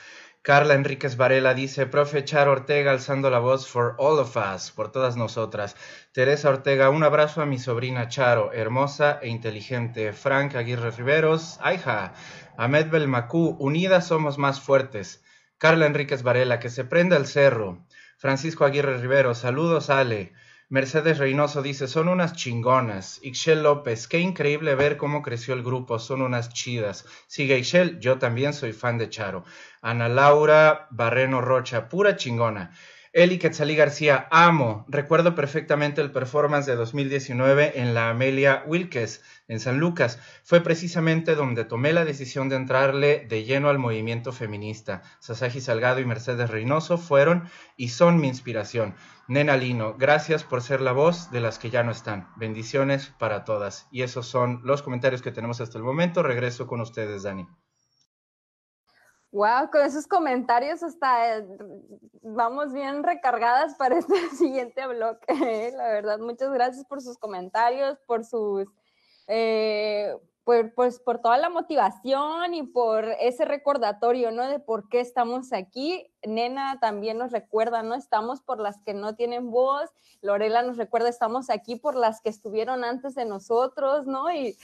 Carla Enríquez Varela dice, profe Char Ortega alzando la voz for all of us, por todas nosotras. Teresa Ortega, un abrazo a mi sobrina Charo, hermosa e inteligente. Frank Aguirre Riveros, Aija. Ahmed Belmacú, unidas somos más fuertes. Carla Enríquez Varela, que se prenda el cerro. Francisco Aguirre Riveros, saludos Ale. Mercedes Reynoso dice, son unas chingonas. Ixchel López, qué increíble ver cómo creció el grupo, son unas chidas. Sigue Ixchel, yo también soy fan de Charo. Ana Laura Barreno Rocha, pura chingona. Eli Quetzalí García, amo. Recuerdo perfectamente el performance de 2019 en la Amelia Wilkes, en San Lucas. Fue precisamente donde tomé la decisión de entrarle de lleno al movimiento feminista. Sasaji Salgado y Mercedes Reynoso fueron y son mi inspiración. Nena Lino, gracias por ser la voz de las que ya no están. Bendiciones para todas. Y esos son los comentarios que tenemos hasta el momento. Regreso con ustedes, Dani. Wow, con esos comentarios hasta eh, vamos bien recargadas (laughs) para este siguiente bloque. ¿eh? La verdad, muchas gracias por sus comentarios, por sus, eh, pues por toda la motivación y por ese recordatorio, ¿no? De por qué estamos aquí. Nena también nos recuerda, ¿no? Estamos por las que no tienen voz. Lorela nos recuerda, estamos aquí por las que estuvieron antes de nosotros, ¿no? Y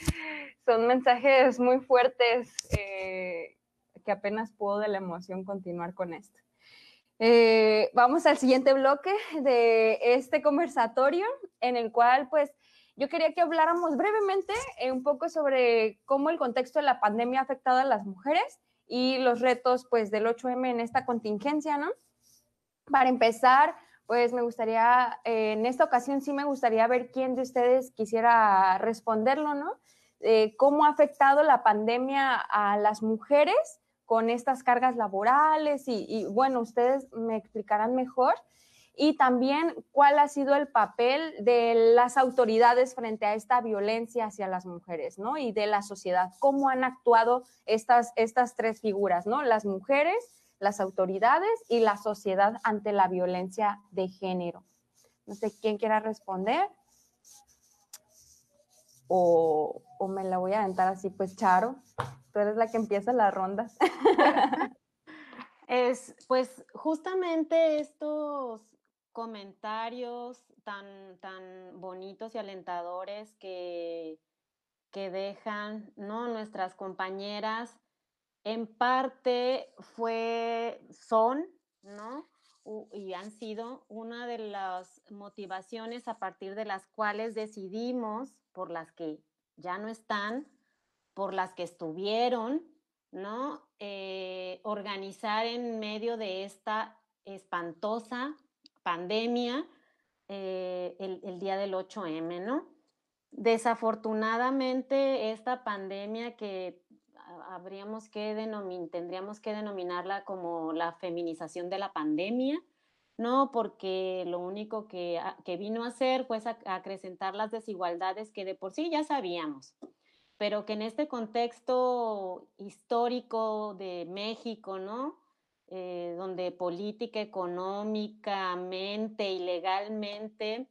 son mensajes muy fuertes que apenas puedo de la emoción continuar con esto. Eh, vamos al siguiente bloque de este conversatorio en el cual pues yo quería que habláramos brevemente eh, un poco sobre cómo el contexto de la pandemia ha afectado a las mujeres y los retos pues del 8M en esta contingencia, ¿no? Para empezar, pues me gustaría, eh, en esta ocasión sí me gustaría ver quién de ustedes quisiera responderlo, ¿no? ¿Cómo ha afectado la pandemia a las mujeres con estas cargas laborales y, bueno, ustedes me explicarán mejor. Y también cuál ha sido el papel de las autoridades frente a esta violencia hacia las mujeres, ¿no? Y de la sociedad, cómo han actuado estas, estas tres figuras, ¿no? Las mujeres, las autoridades y la sociedad ante la violencia de género. No sé quién quiera responder. O, o me la voy a aventar así, pues Charo tú eres la que empieza las rondas. (laughs) es, pues justamente estos comentarios tan, tan bonitos y alentadores que, que dejan ¿no? nuestras compañeras, en parte fue, son, ¿no? y han sido una de las motivaciones a partir de las cuales decidimos, por las que ya no están, por las que estuvieron, ¿no? Eh, organizar en medio de esta espantosa pandemia eh, el, día del 8M, ¿no? Desafortunadamente, esta pandemia que habríamos que tendríamos que denominarla como la feminización de la pandemia, ¿no? Porque lo único que, vino a hacer fue acrecentar las desigualdades que de por sí ya sabíamos, pero que en este contexto histórico de México, ¿no? Eh, donde política, económicamente y legalmente,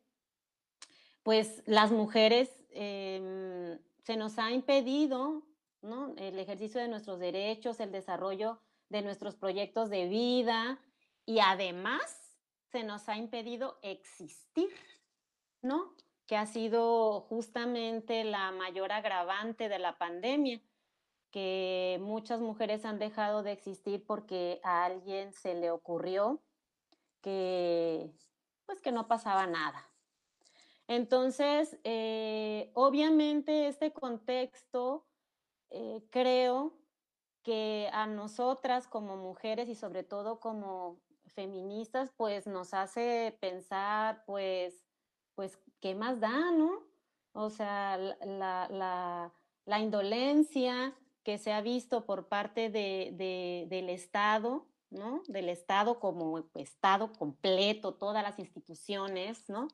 pues las mujeres em, se nos ha impedido ¿no? el ejercicio de nuestros derechos, el desarrollo de nuestros proyectos de vida y además se nos ha impedido existir, ¿no? Que ha sido justamente la mayor agravante de la pandemia, que muchas mujeres han dejado de existir porque a alguien se le ocurrió que, pues que no pasaba nada. Entonces, eh, obviamente este contexto eh, creo que a nosotras como mujeres y sobre todo como feministas, pues nos hace pensar, pues, pues, ¿qué más da, no? O sea, la, indolencia que se ha visto por parte del Estado, ¿no? Del Estado como Estado completo, todas las instituciones, ¿no?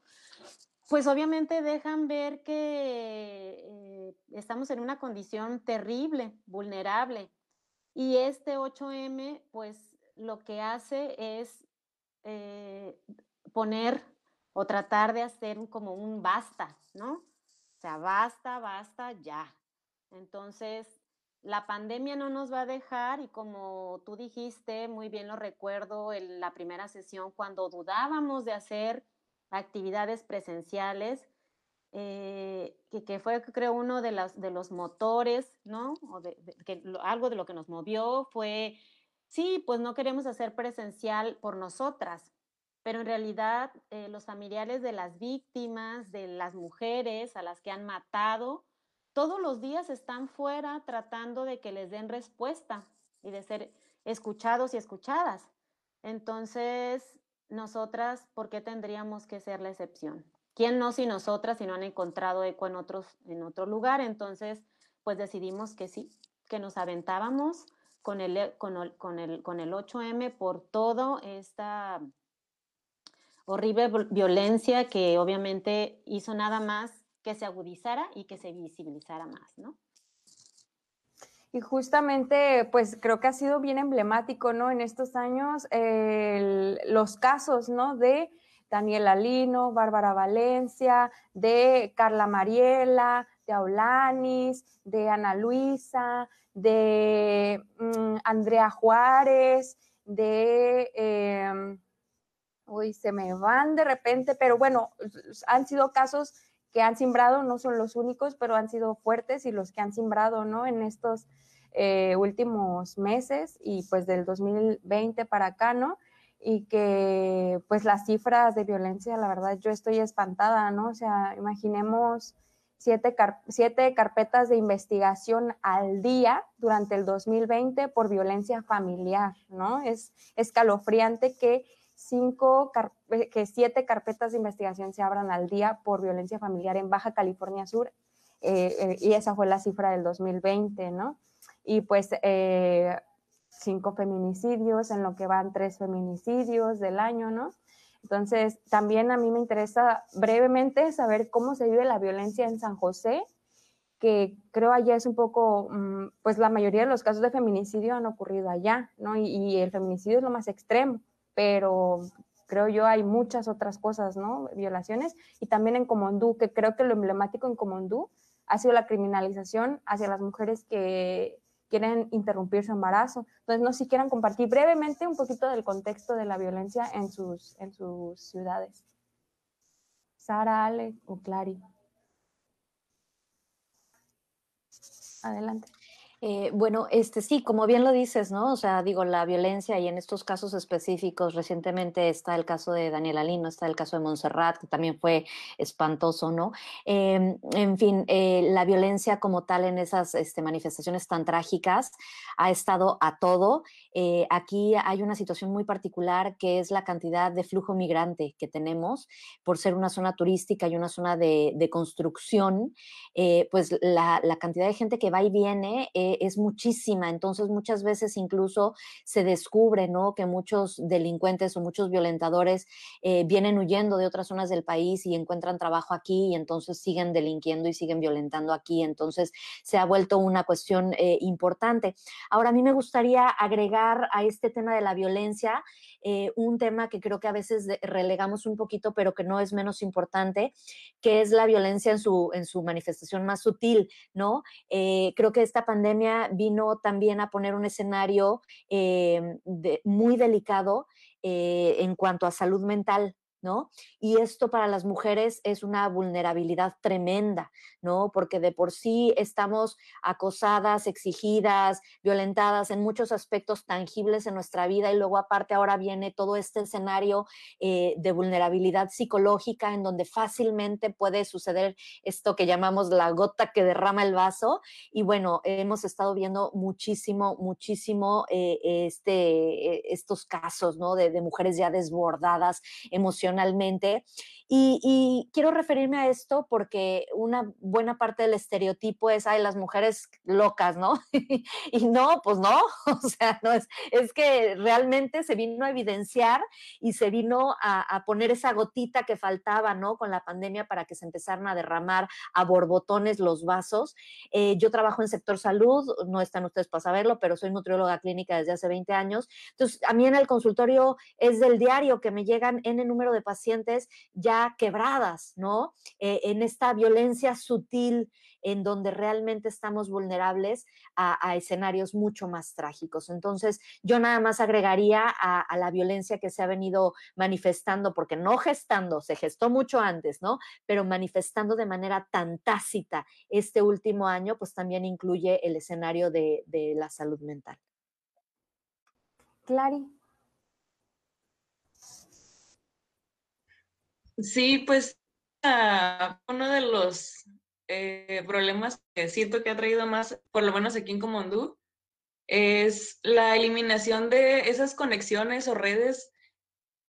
Pues obviamente dejan ver que eh, estamos en una condición terrible, vulnerable. Y este 8M, pues lo que hace es eh, poner o tratar de hacer como un basta, ¿no? O sea, basta, basta, ya. Entonces, la pandemia no nos va a dejar y como tú dijiste, muy bien lo recuerdo en la primera sesión, cuando dudábamos de hacer actividades presenciales, eh, que, fue, creo, uno de, las, de los motores, ¿no? O de, que, algo de lo que nos movió fue, sí, pues no queremos hacer presencial por nosotras, pero en realidad eh, los familiares de las víctimas, de las mujeres a las que han matado, todos los días están fuera tratando de que les den respuesta y de ser escuchados y escuchadas. Entonces, nosotras, ¿por qué tendríamos que ser la excepción? ¿Quién no si nosotras si no han encontrado eco en, otros, en otro lugar? Entonces, pues decidimos que sí, que nos aventábamos con el, con el, con el, con el 8M por todo esta horrible violencia que obviamente hizo nada más que se agudizara y que se visibilizara más, ¿no? Y justamente, pues creo que ha sido bien emblemático, ¿no? En estos años, los casos, ¿no? De Daniela Lino, Bárbara Valencia, de Carla Mariela, de Aulanis, de Ana Luisa, de mm, Andrea Juárez, de... Em, uy, se me van de repente, pero bueno, han sido casos que han simbrado, no son los únicos, pero han sido fuertes y los que han simbrado, ¿no? En estos eh, últimos meses y pues del 2020 para acá, ¿no? Y que pues las cifras de violencia, la verdad, yo estoy espantada, ¿no? O sea, imaginemos siete, siete carpetas de investigación al día durante el 2020 por violencia familiar, ¿no? Es escalofriante que cinco, eh, que siete carpetas de investigación se abran al día por violencia familiar en Baja California Sur, eh, eh, y esa fue la cifra del 2020, ¿no? Y pues cinco feminicidios, en lo que van tres feminicidios del año, ¿no? Entonces, también a mí me interesa brevemente saber cómo se vive la violencia en San José, que creo allá es un poco, mm, pues la mayoría de los casos de feminicidio han ocurrido allá, ¿no? y el feminicidio es lo más extremo pero creo yo hay muchas otras cosas, ¿no? Violaciones. Y también en Comondú, que creo que lo emblemático en Comondú ha sido la criminalización hacia las mujeres que quieren interrumpir su embarazo. Entonces, no si quieran compartir brevemente un poquito del contexto de la violencia en sus, en sus ciudades. Sara, Ale o Clary. Adelante. Eh, bueno, este sí, como bien lo dices, ¿no? O sea, digo, la violencia y en estos casos específicos, recientemente está el caso de Daniela Lino, está el caso de Montserrat, que también fue espantoso, ¿no? Em, en fin, eh, la violencia como tal en esas este, manifestaciones tan trágicas ha estado a todo. Eh, aquí hay una situación muy particular que es la cantidad de flujo migrante que tenemos por ser una zona turística y una zona de, construcción, pues la, cantidad de gente que va y viene es muchísima. Entonces, muchas veces incluso se descubre, ¿no? Que muchos delincuentes o muchos violentadores eh, vienen huyendo de otras zonas del país y encuentran trabajo aquí y entonces siguen delinquiendo y siguen violentando aquí. Entonces, se ha vuelto una cuestión eh, importante. Ahora, a mí me gustaría agregar a este tema de la violencia eh, un tema que creo que a veces relegamos un poquito, pero que no es menos importante, que es la violencia en su, en su manifestación más sutil, ¿no? Eh, creo que esta pandemia vino también a poner un escenario eh, muy delicado en cuanto a salud mental, ¿no? Y esto para las mujeres es una vulnerabilidad tremenda, ¿no? Porque de por sí estamos acosadas, exigidas, violentadas en muchos aspectos tangibles en nuestra vida y luego aparte ahora viene todo este escenario eh, de vulnerabilidad psicológica en donde fácilmente puede suceder esto que llamamos la gota que derrama el vaso y bueno, hemos estado viendo muchísimo, muchísimo eh, este, eh, estos casos, ¿no? De, de mujeres ya desbordadas emocionalmente y, quiero referirme a esto porque una buena parte del estereotipo es, ay, las mujeres locas, ¿no? (laughs) y no, pues no, (laughs) o sea, no es, es que realmente se vino a evidenciar y se vino a, poner esa gotita que faltaba, ¿no? Con la pandemia para que se empezaran a derramar a borbotones los vasos. Eh, yo trabajo en sector salud, no están ustedes para saberlo, pero soy nutrióloga clínica desde hace 20 años. Entonces, a mí en el consultorio es del diario que me llegan el número de pacientes ya quebradas, ¿no? Eh, en esta violencia sutil en donde realmente estamos vulnerables a, escenarios mucho más trágicos. Entonces, yo nada más agregaría a, la violencia que se ha venido manifestando, porque no gestando, se gestó mucho antes, ¿no? Pero manifestando de manera tan tácita este último año, pues también incluye el escenario de, de la salud mental. Clary. Sí, pues uno de los eh, problemas que siento que ha traído más, por lo menos aquí en Comondú, es la eliminación de esas conexiones o redes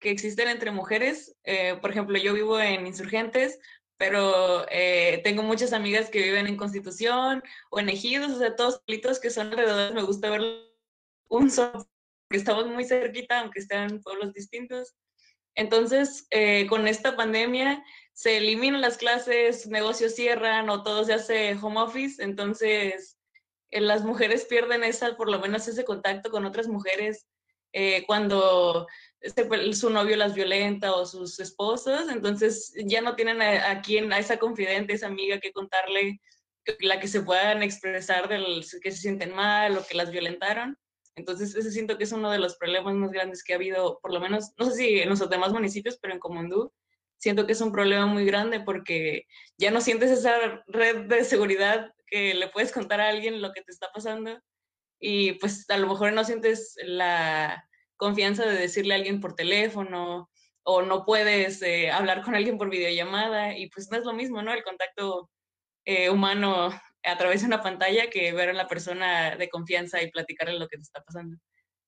que existen entre mujeres. Eh, por ejemplo, yo vivo en Insurgentes, pero eh, tengo muchas amigas que viven en Constitución o en Ejidos, o sea, todos pueblitos que son alrededor. Me gusta ver un solo, que estamos muy cerquita, aunque estén pueblos distintos. Entonces, eh, con esta pandemia se eliminan las clases, negocios cierran o todo se hace home office, entonces eh, las mujeres pierden esa, por lo menos ese contacto con otras mujeres eh, cuando su novio las violenta o sus esposos, entonces ya no tienen a, a quien, a esa confidente, esa amiga que contarle la que se puedan expresar del que se sienten mal o que las violentaron. Entonces, ese siento que es uno de los problemas más grandes que ha habido, por lo menos, no sé si en los demás municipios, pero en Comondú, siento que es un problema muy grande porque ya no sientes esa red de seguridad que le puedes contar a alguien lo que te está pasando y pues a lo mejor no sientes la confianza de decirle a alguien por teléfono o no puedes eh, hablar con alguien por videollamada y pues no es lo mismo, ¿no? El contacto eh, humano a través de una pantalla que ver a la persona de confianza y platicarle lo que te está pasando.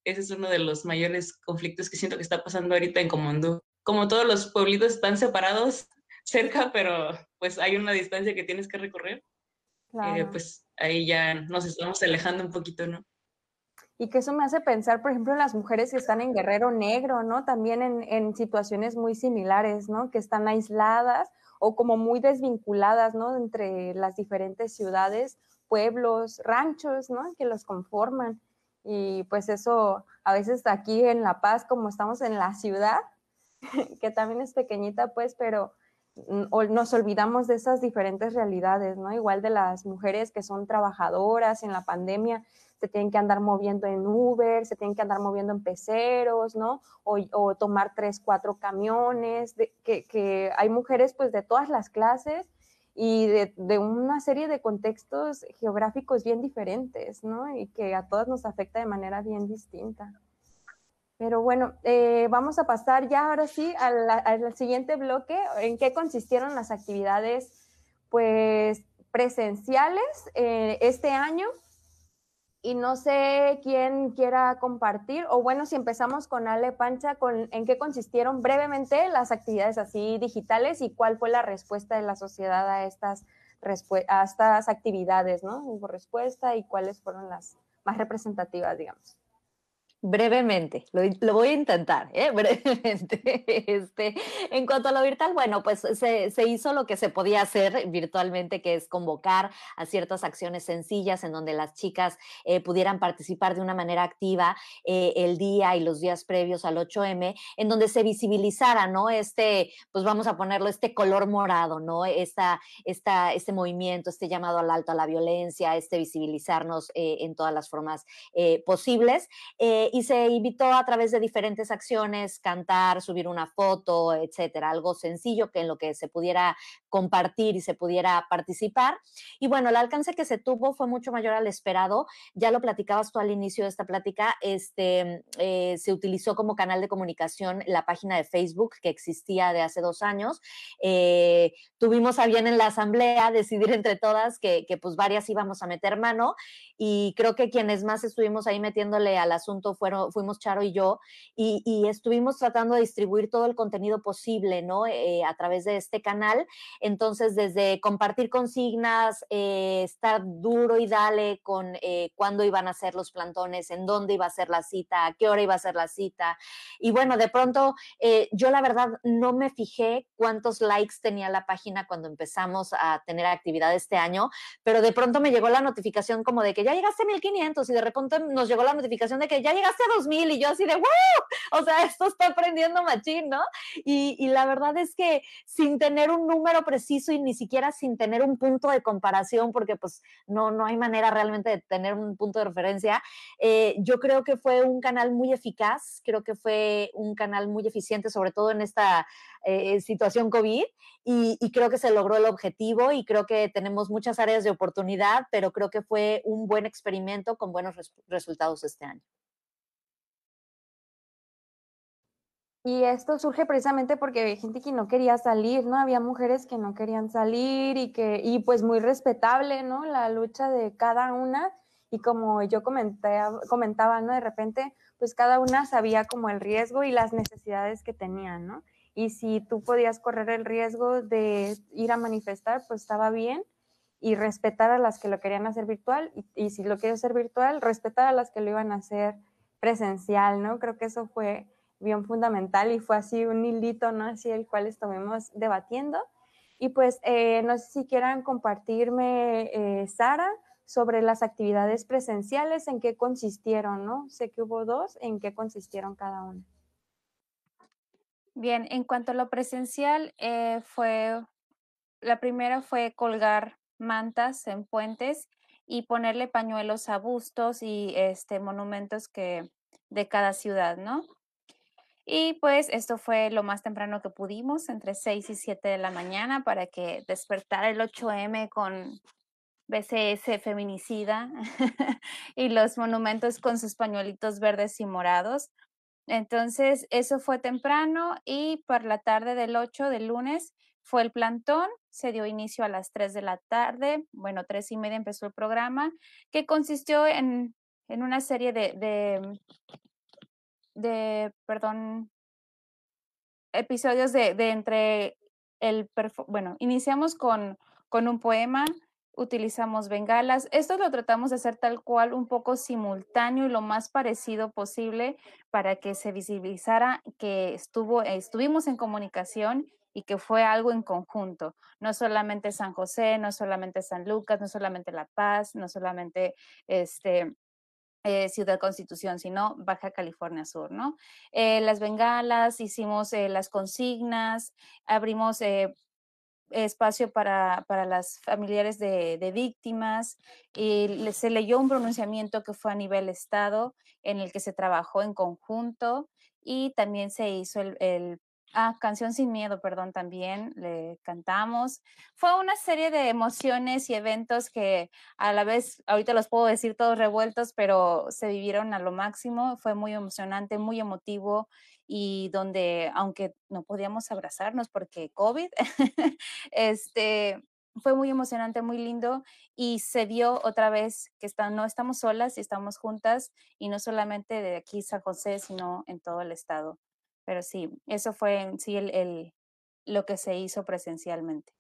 Ese es uno de los mayores conflictos que siento que está pasando ahorita en Comondú. Como todos los pueblitos están separados (laughs) cerca, pero pues hay una distancia que tienes que recorrer, eh, pues ahí ya nos estamos alejando un poquito, ¿no? Y que eso me hace pensar, por ejemplo, en las mujeres que están en Guerrero Negro, ¿no? También en, en situaciones muy similares, ¿no? Que están aisladas o como muy desvinculadas, ¿no? Entre las diferentes ciudades, pueblos, ranchos, ¿no? Que los conforman. Y pues eso, a veces aquí en La Paz, como estamos en la ciudad, (laughs) que también es pequeñita, pues, pero nos olvidamos de esas diferentes realidades, ¿no? Igual de las mujeres que son trabajadoras en la pandemia, se tienen que andar moviendo en Uber, se tienen que andar moviendo en peceros, ¿no? O, tomar tres, cuatro camiones, que, hay mujeres pues de todas las clases y de, una serie de contextos geográficos bien diferentes, ¿no? Y que a todas nos afecta de manera bien distinta. Pero bueno, eh, vamos a pasar ya ahora sí al, siguiente bloque, en qué consistieron las actividades pues presenciales eh, este año y no sé quién quiera compartir, o bueno, si empezamos con Ale Pancha, con, en qué consistieron brevemente las actividades así digitales y cuál fue la respuesta de la sociedad a estas, a estas actividades, ¿no? Hubo respuesta y cuáles fueron las más representativas, digamos. Brevemente, lo, voy a intentar, ¿eh? (laughs) brevemente. Este, en cuanto a lo virtual, bueno, pues se, hizo lo que se podía hacer virtualmente, que es convocar a ciertas acciones sencillas en donde las chicas eh, pudieran participar de una manera activa eh, el día y los días previos al 8M, en donde se visibilizara, ¿no? Este, pues vamos a ponerlo, este color morado, ¿no? Esta, esta, este movimiento, este llamado al alto a la violencia, este visibilizarnos eh, en todas las formas posibles y se invitó a través de diferentes acciones, cantar, subir una foto, etcétera, algo sencillo que en lo que se pudiera compartir y se pudiera participar. Y bueno, el alcance que se tuvo fue mucho mayor al esperado. Ya lo platicabas tú al inicio de esta plática, este, eh, se utilizó como canal de comunicación la página de Facebook que existía de hace dos años. Eh, tuvimos a bien en la asamblea (laughs) decidir entre todas que, que pues varias íbamos a meter mano y creo que quienes más estuvimos ahí metiéndole al asunto fueron, fuimos Charo y yo, y, estuvimos tratando de distribuir todo el contenido posible, ¿no? Eh, a través de este canal. Entonces, desde compartir consignas, eh, estar duro y dale con eh, cuándo iban a ser los plantones, en dónde iba a ser la cita, a qué hora iba a ser la cita. Y bueno, de pronto, yo la verdad no me fijé cuántos likes tenía la página cuando empezamos a tener actividad este año, pero de pronto me llegó la notificación como de que ya llegaste a 1500 y de repente nos llegó la notificación de que ya llegaste a 2000 y yo así de ¡wow! O sea, esto está aprendiendo machín, ¿no? Y, la verdad es que sin tener un número preciso y ni siquiera sin tener un punto de comparación, porque pues no, no hay manera realmente de tener un punto de referencia, eh, yo creo que fue un canal muy eficaz, creo que fue un canal muy eficiente, sobre todo en esta eh, situación COVID, y creo que se logró el objetivo y creo que tenemos muchas áreas de oportunidad, pero creo que fue un buen experimento con buenos resultados este año. Y esto surge precisamente porque había gente que no quería salir, ¿no? Había mujeres que no querían salir y que, y pues muy respetable, ¿no? La lucha de cada una. Y como yo comenté, comentaba, ¿no? De repente, pues cada una sabía como el riesgo y las necesidades que tenían, ¿no? Y si tú podías correr el riesgo de ir a manifestar, pues estaba bien y respetar a las que lo querían hacer virtual y, si lo quieres hacer virtual, respetar a las que lo iban a hacer presencial, ¿no? Creo que eso fue bien fundamental y fue así un hilito, ¿no? Así el cual estuvimos debatiendo. Y pues eh, no sé si quieran compartirme, eh, Sara, sobre las actividades presenciales, en qué consistieron, ¿no? Sé que hubo dos, en qué consistieron cada una. Bien, en cuanto a lo presencial, eh, fue, la primera fue colgar mantas en puentes y ponerle pañuelos a bustos y este, monumentos que, de cada ciudad, ¿no? Y pues esto fue lo más temprano que pudimos, entre 6 y 7 de la mañana, para que despertara el 8M con BCS feminicida (laughs) y los monumentos con sus pañuelitos verdes y morados. Entonces, eso fue temprano y por la tarde del 8 del lunes fue el plantón, se dio inicio a las 3 de la tarde, bueno, tres y media empezó el programa, que consistió en, en una serie de, de, perdón, episodios de, de entre el, bueno, iniciamos con, con un poema, utilizamos bengalas. Esto lo tratamos de hacer tal cual, un poco simultáneo y lo más parecido posible para que se visibilizara que estuvo, estuvimos en comunicación y que fue algo en conjunto. No solamente San José, no solamente San Lucas, no solamente La Paz, no solamente este, eh, Ciudad Constitución, sino Baja California Sur, ¿no? Eh, las bengalas, hicimos eh, las consignas, abrimos espacio para, para, las familiares de, de, víctimas y se leyó un pronunciamiento que fue a nivel estado en el que se trabajó en conjunto y también se hizo el, el Ah, Canción sin Miedo, perdón, también le cantamos. Fue una serie de emociones y eventos que a la vez, ahorita los puedo decir todos revueltos, pero se vivieron a lo máximo. Fue muy emocionante, muy emotivo y donde, aunque no podíamos abrazarnos porque COVID, (laughs) este, fue muy emocionante, muy lindo y se dio otra vez que está, no estamos solas y estamos juntas y no solamente de aquí San José, sino en todo el estado. Pero sí, eso fue en sí el, el, lo que se hizo presencialmente.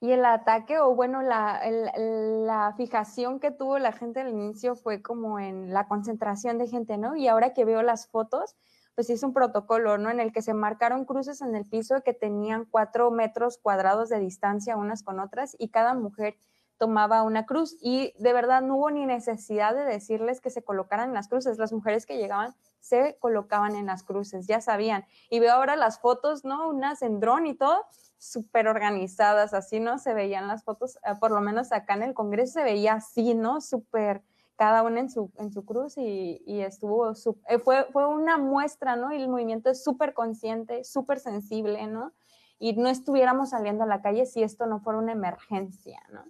Y el ataque, o bueno, la, la, fijación que tuvo la gente al inicio fue como en la concentración de gente, ¿no? Y ahora que veo las fotos, pues es un protocolo, ¿no? En el que se marcaron cruces en el piso que tenían cuatro metros cuadrados de distancia unas con otras y cada mujer tomaba una cruz y de verdad no hubo ni necesidad de decirles que se colocaran en las cruces. Las mujeres que llegaban se colocaban en las cruces, ya sabían. Y veo ahora las fotos, ¿no? Unas en dron y todo, súper organizadas, así, ¿no? Se veían las fotos, eh, por lo menos acá en el Congreso se veía así, ¿no? Súper, cada una en su, en su cruz y, estuvo, eh, fue, fue una muestra, ¿no? Y el movimiento es súper consciente, súper sensible, ¿no? Y no estuviéramos saliendo a la calle si esto no fuera una emergencia, ¿no?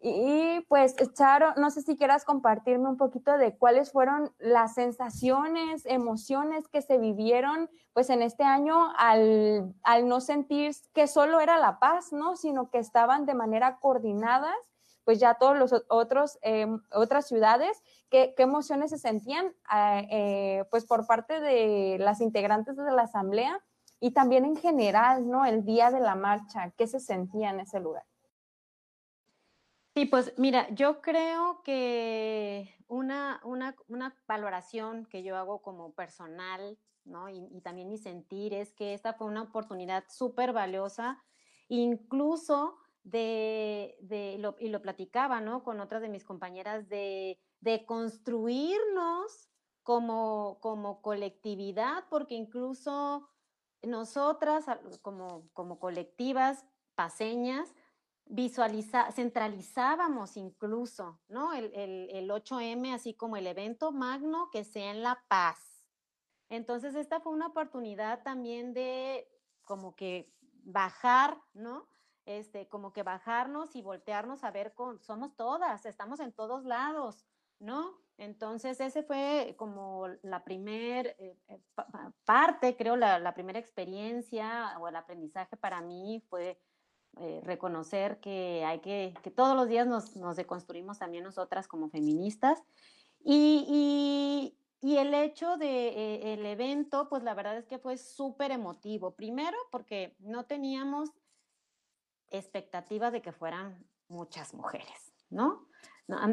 Y pues, Charo, no sé si quieras compartirme un poquito de cuáles fueron las sensaciones, emociones que se vivieron pues en este año al, al no sentir que solo era la paz, ¿no? Sino que estaban de manera coordinadas pues ya todos los otros, eh, otras ciudades, ¿qué, ¿qué, emociones se sentían eh, eh, pues por parte de las integrantes de la asamblea y también en general, ¿no? El día de la marcha, ¿qué se sentía en ese lugar? Sí, pues mira, yo creo que una, una, valoración que yo hago como personal, ¿no? Y, también mi sentir es que esta fue una oportunidad súper valiosa, incluso de, y lo platicaba, ¿no? Con otras de mis compañeras, de, construirnos como, como colectividad, porque incluso nosotras, como, como colectivas paseñas, visualiza, centralizábamos incluso, ¿no? El, el, 8M, así como el evento magno que sea en La Paz. Entonces, esta fue una oportunidad también de como que bajar, ¿no? Este, como que bajarnos y voltearnos a ver con, somos todas, estamos en todos lados, ¿no? Entonces, ese fue como la primer eh, eh, parte, creo, la primera experiencia o el aprendizaje para mí fue eh, reconocer que hay que, que todos los días nos, nos deconstruimos también nosotras como feministas. Y, y, y el hecho del de, eh, evento, pues la verdad es que fue súper emotivo. Primero, porque no teníamos expectativa de que fueran muchas mujeres, ¿no?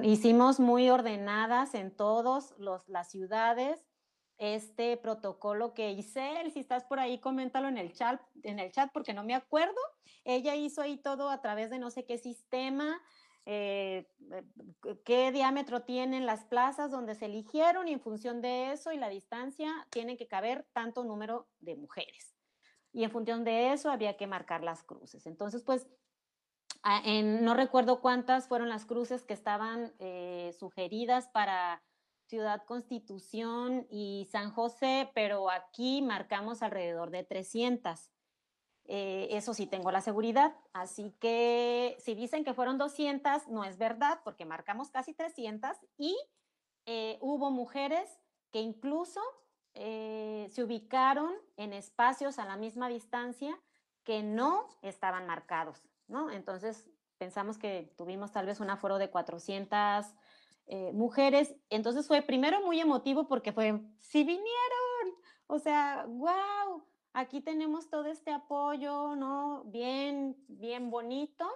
Hicimos muy ordenadas en todas las ciudades este protocolo que hice. Si estás por ahí, coméntalo en el chat, en el chat porque no me acuerdo. Ella hizo ahí todo a través de no sé qué sistema, eh, qué diámetro tienen las plazas donde se eligieron y en función de eso y la distancia tienen que caber tanto número de mujeres. Y en función de eso había que marcar las cruces. Entonces, pues, no recuerdo cuántas fueron las cruces que estaban eh, sugeridas para Ciudad Constitución y San José, pero aquí marcamos alrededor de 300. Eh, eso sí tengo la seguridad. Así que si dicen que fueron 200, no es verdad, porque marcamos casi 300 y eh, hubo mujeres que incluso eh, se ubicaron en espacios a la misma distancia que no estaban marcados, ¿no? Entonces pensamos que tuvimos tal vez un aforo de 400 eh, mujeres. Entonces fue primero muy emotivo porque fue, si vinieron, o sea, wow, aquí tenemos todo este apoyo, ¿no? Bien, bien bonito.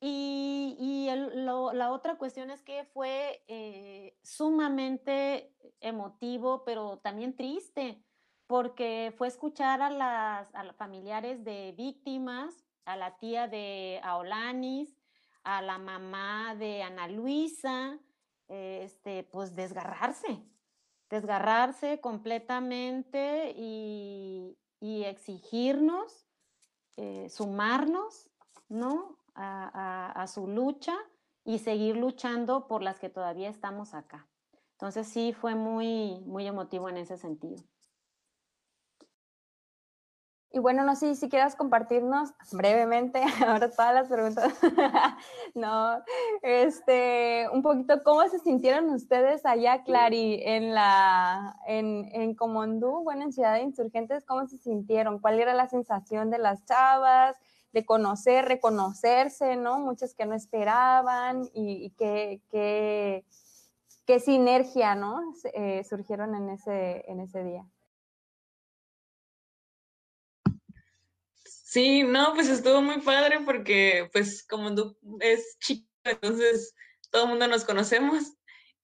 Y, y la otra cuestión es que fue eh, sumamente emotivo, pero también triste, porque fue escuchar a las, a familiares de víctimas, a la tía de Aolanis, a la mamá de Ana Luisa, este, pues desgarrarse, desgarrarse completamente y, exigirnos, eh, sumarnos, ¿no? A, a, su lucha y seguir luchando por las que todavía estamos acá. Entonces sí fue muy, muy emotivo en ese sentido. Y bueno, no sé si quieras compartirnos brevemente, (laughs) ahora todas las preguntas, (laughs) no, este, un poquito cómo se sintieron ustedes allá, Clary, en la, en, en Comondú, bueno, en Ciudad de Insurgentes, ¿cómo se sintieron? ¿Cuál era la sensación de las chavas, de conocer, reconocerse, ¿no? Muchas que no esperaban y, qué, qué, qué sinergia, ¿no? Eh, surgieron en ese, en ese día. Sí, no, pues estuvo muy padre porque pues como es chico, entonces todo el mundo nos conocemos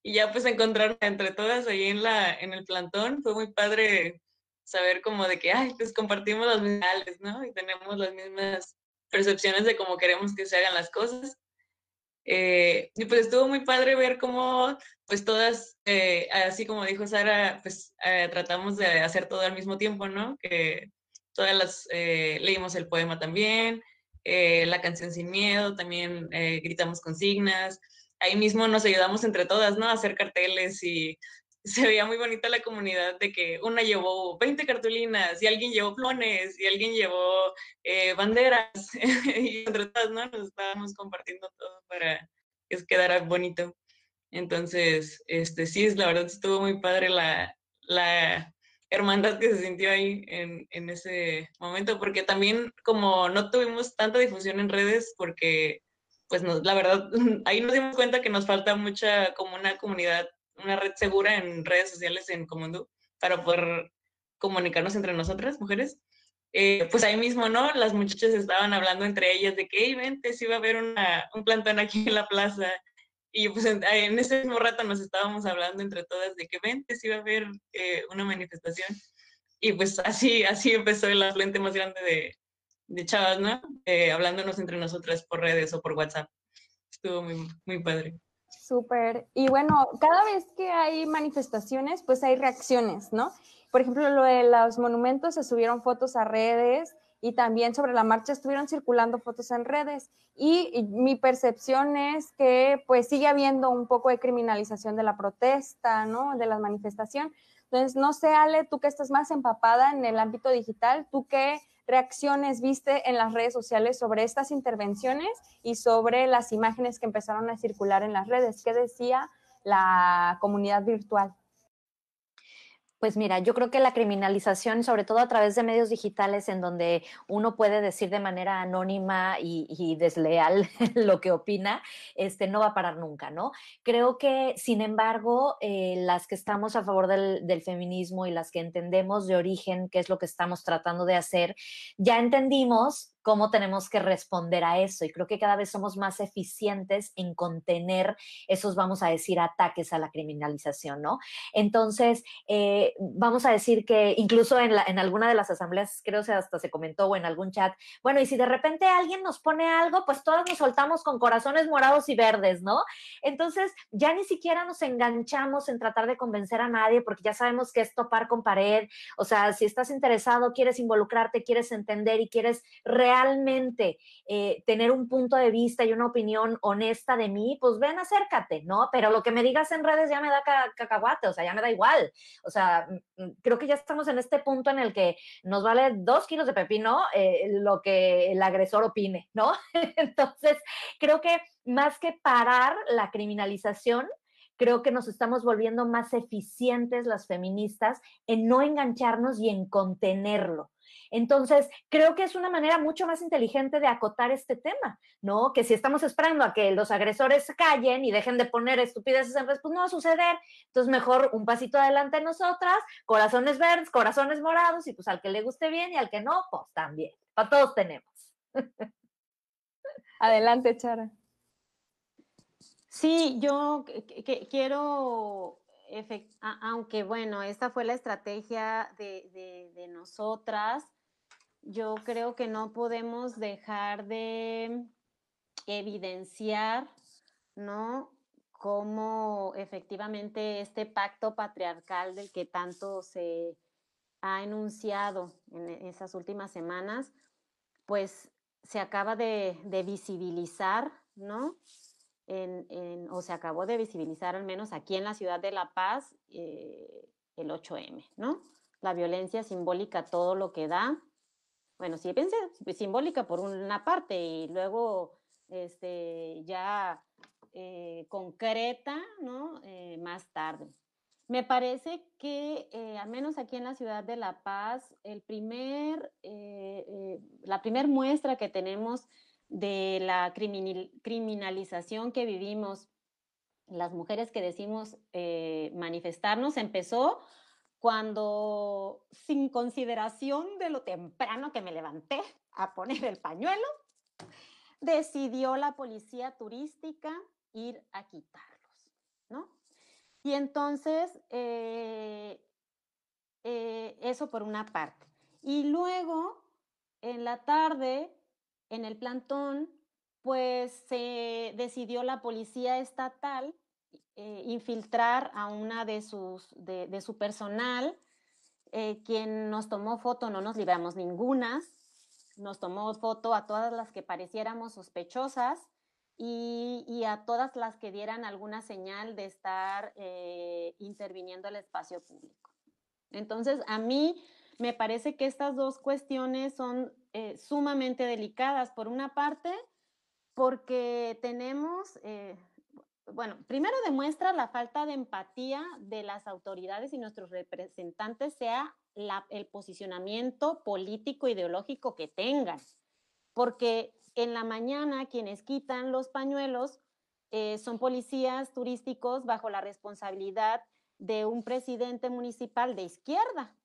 y ya pues encontrarnos entre todas ahí en la en el plantón fue muy padre saber como de que ay pues compartimos los mismos no y tenemos las mismas percepciones de cómo queremos que se hagan las cosas. Eh, y pues estuvo muy padre ver cómo pues todas eh, así como dijo Sara pues eh, tratamos de hacer todo al mismo tiempo no que todas las leímos el poema también la canción sin miedo también gritamos consignas ahí mismo nos ayudamos entre todas, ¿no? A hacer carteles y (laughs) se veía muy bonita la comunidad de que una llevó 20 cartulinas y alguien llevó flones y alguien llevó eh, banderas (laughs) y entre todas, ¿no? Nos estábamos compartiendo todo para que quedara bonito. Entonces, este, sí, la verdad estuvo muy padre la, la hermandad que se sintió ahí en, en, ese momento, porque también como no tuvimos tanta difusión en redes, porque pues la verdad, (laughs) ahí nos dimos cuenta que nos falta mucha, como una comunidad, una red segura en redes sociales en Comundo para poder comunicarnos entre nosotras, mujeres. Eh, pues ahí mismo, ¿no? Las muchachas estaban hablando entre ellas de que, hey, vente, si va a haber una, un plantón aquí en la plaza. Y pues en, ese mismo rato nos estábamos hablando entre todas de que, vente, si va a haber eh, una manifestación. Y pues así, así empezó el afluente más grande de, de chavas, ¿no? Eh, hablándonos entre nosotras por redes o por WhatsApp. Estuvo muy, muy padre. Súper. Y bueno, cada vez que hay manifestaciones, pues hay reacciones, ¿no? Por ejemplo, lo de los monumentos, se subieron fotos a redes y también sobre la marcha estuvieron circulando fotos en redes. Y, mi percepción es que pues sigue habiendo un poco de criminalización de la protesta, ¿no? De la manifestación. Entonces, no sé, Ale, tú que estás más empapada en el ámbito digital, tú qué reacciones viste en las redes sociales sobre estas intervenciones y sobre las imágenes que empezaron a circular en las redes? ¿Qué decía la comunidad virtual? Pues mira, yo creo que la criminalización, sobre todo a través de medios digitales, en donde uno puede decir de manera anónima y, desleal (laughs) lo que opina, este, no va a parar nunca, ¿no? Creo que, sin embargo, eh, las que estamos a favor del, del, feminismo y las que entendemos de origen qué es lo que estamos tratando de hacer, ya entendimos cómo tenemos que responder a eso. Y creo que cada vez somos más eficientes en contener esos, vamos a decir, ataques a la criminalización, ¿no? Entonces, eh, vamos a decir que incluso en, la, en alguna de las asambleas, creo que hasta se comentó o en algún chat, bueno, y si de repente alguien nos pone algo, pues todos nos soltamos con corazones morados y verdes, ¿no? Entonces, ya ni siquiera nos enganchamos en tratar de convencer a nadie porque ya sabemos que es topar con pared. O sea, si estás interesado, quieres involucrarte, quieres entender y quieres realmente eh, tener un punto de vista y una opinión honesta de mí, pues ven, acércate, ¿no? Pero lo que me digas en redes ya me da cacahuate, o sea, ya me da igual. O sea, mm, mm, creo que ya estamos en este punto en el que nos vale dos kilos de pepino eh, lo que el agresor opine, ¿no? (laughs) Entonces, creo que más que parar la criminalización, creo que nos estamos volviendo más eficientes las feministas en no engancharnos y en contenerlo. Entonces, creo que es una manera mucho más inteligente de acotar este tema, ¿no? Que si estamos esperando a que los agresores callen y dejen de poner estupideces en redes, pues no va a suceder. Entonces, mejor un pasito adelante nosotras, corazones verdes, corazones morados, y pues al que le guste bien y al que no, pues también. Para todos tenemos. (laughs) Adelante, Chara. Sí, yo quiero aunque bueno, esta fue la estrategia de, nosotras, yo creo que no podemos dejar de evidenciar, ¿no? Cómo efectivamente este pacto patriarcal del que tanto se ha enunciado en esas últimas semanas, pues se acaba de, de visibilizar, ¿no? o se acabó de visibilizar al menos aquí en la ciudad de La Paz eh, el 8M, ¿no? La violencia simbólica, todo lo que da. Bueno, sí pensé simbólica por una parte y luego este, ya eh, concreta, ¿no? Eh, más tarde. Me parece que, al menos aquí en la ciudad de La Paz, el primer, la primer muestra que tenemos de la criminalización que vivimos las mujeres que decimos eh, manifestarnos empezó cuando, sin consideración de lo temprano que me levanté, a poner el pañuelo, decidió la policía turística ir a quitarlos, ¿no? Y entonces, eh, eh, eso por una parte. Y luego, en la tarde, en el plantón, pues se decidió la policía estatal eh, infiltrar a una de, sus, de, su personal, quien nos tomó foto, no nos libramos ninguna, nos tomó foto a todas las que pareciéramos sospechosas y, a todas las que dieran alguna señal de estar eh, interviniendo el espacio público. Entonces, a mí me parece que estas dos cuestiones son eh, sumamente delicadas. Por una parte, porque tenemos, eh, bueno, primero demuestra la falta de empatía de las autoridades y nuestros representantes, sea el posicionamiento político ideológico que tengan. Porque en la mañana quienes quitan los pañuelos eh, son policías turísticos bajo la responsabilidad de un presidente municipal de izquierda,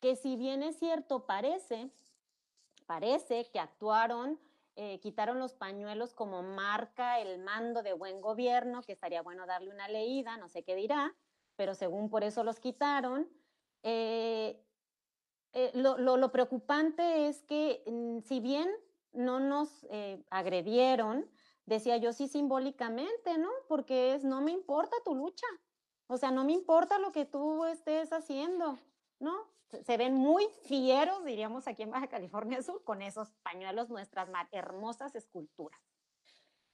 que si bien es cierto, parece, parece que actuaron, eh, quitaron los pañuelos como marca el mando de buen gobierno, que estaría bueno darle una leída, no sé qué dirá, pero según por eso los quitaron. Eh, lo, preocupante es que mm, si bien no nos eh, agredieron, decía yo sí simbólicamente, ¿no? Porque es, no me importa tu lucha, o sea, no me importa lo que tú estés haciendo, ¿no? Se ven muy fieros, diríamos aquí en Baja California Sur, con esos pañuelos, nuestras hermosas esculturas.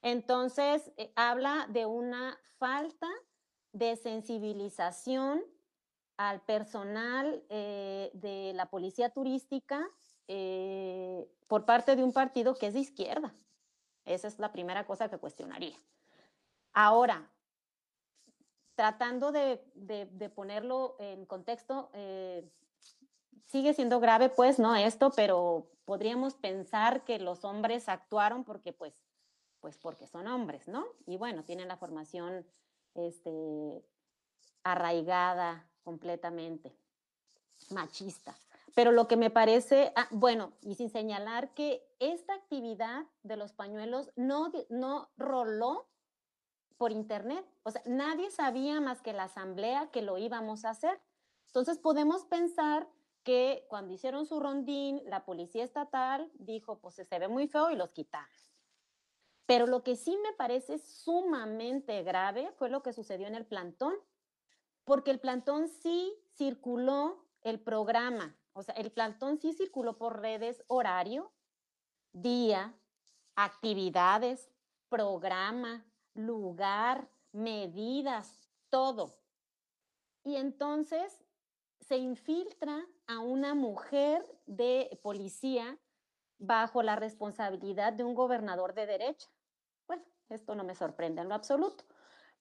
Entonces, eh, habla de una falta de sensibilización al personal eh, de la policía turística eh, por parte de un partido que es de izquierda. Esa es la primera cosa que cuestionaría. Ahora, tratando de, ponerlo en contexto, sigue siendo grave, pues, ¿no? Esto, pero podríamos pensar que los hombres actuaron porque, pues, pues porque son hombres, ¿no? Y bueno, tienen la formación este, arraigada completamente, machista. Pero lo que me parece, ah, bueno, y sin señalar que esta actividad de los pañuelos no, no roló por internet. O sea, nadie sabía más que la asamblea que lo íbamos a hacer. Entonces podemos pensar que cuando hicieron su rondín, la policía estatal dijo, pues se ve muy feo y los quitamos. Pero lo que sí me parece sumamente grave fue lo que sucedió en el plantón, porque el plantón sí circuló el programa o sea, el plantón sí circuló por redes horario, día, actividades, programa, lugar, medidas, todo. Y entonces se infiltra a una mujer de policía bajo la responsabilidad de un gobernador de derecha. Bueno, esto no me sorprende en lo absoluto.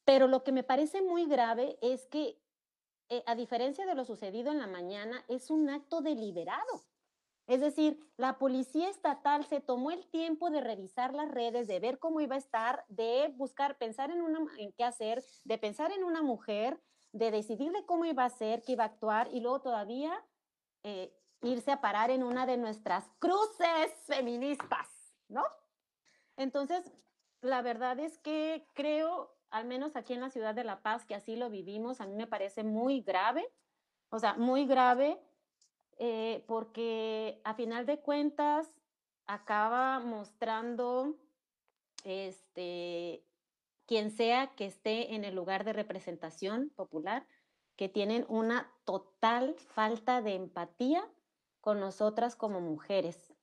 Pero lo que me parece muy grave es que eh, a diferencia de lo sucedido en la mañana, es un acto deliberado. Es decir, la policía estatal se tomó el tiempo de revisar las redes, de ver cómo iba a estar, de buscar, pensar en, en qué hacer, de pensar en una mujer, de decidirle cómo iba a ser, qué iba a actuar y luego todavía eh, irse a parar en una de nuestras cruces feministas, ¿no? Entonces, la verdad es que creo al menos aquí en la ciudad de La Paz, que así lo vivimos, a mí me parece muy grave, o sea, muy grave, eh, porque a final de cuentas acaba mostrando este, quien sea que esté en el lugar de representación popular, que tienen una total falta de empatía con nosotras como mujeres,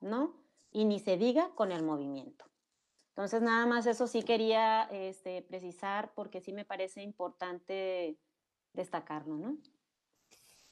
¿no? Y ni se diga con el movimiento. Entonces, nada más eso sí quería este, precisar porque sí me parece importante destacarlo, ¿no?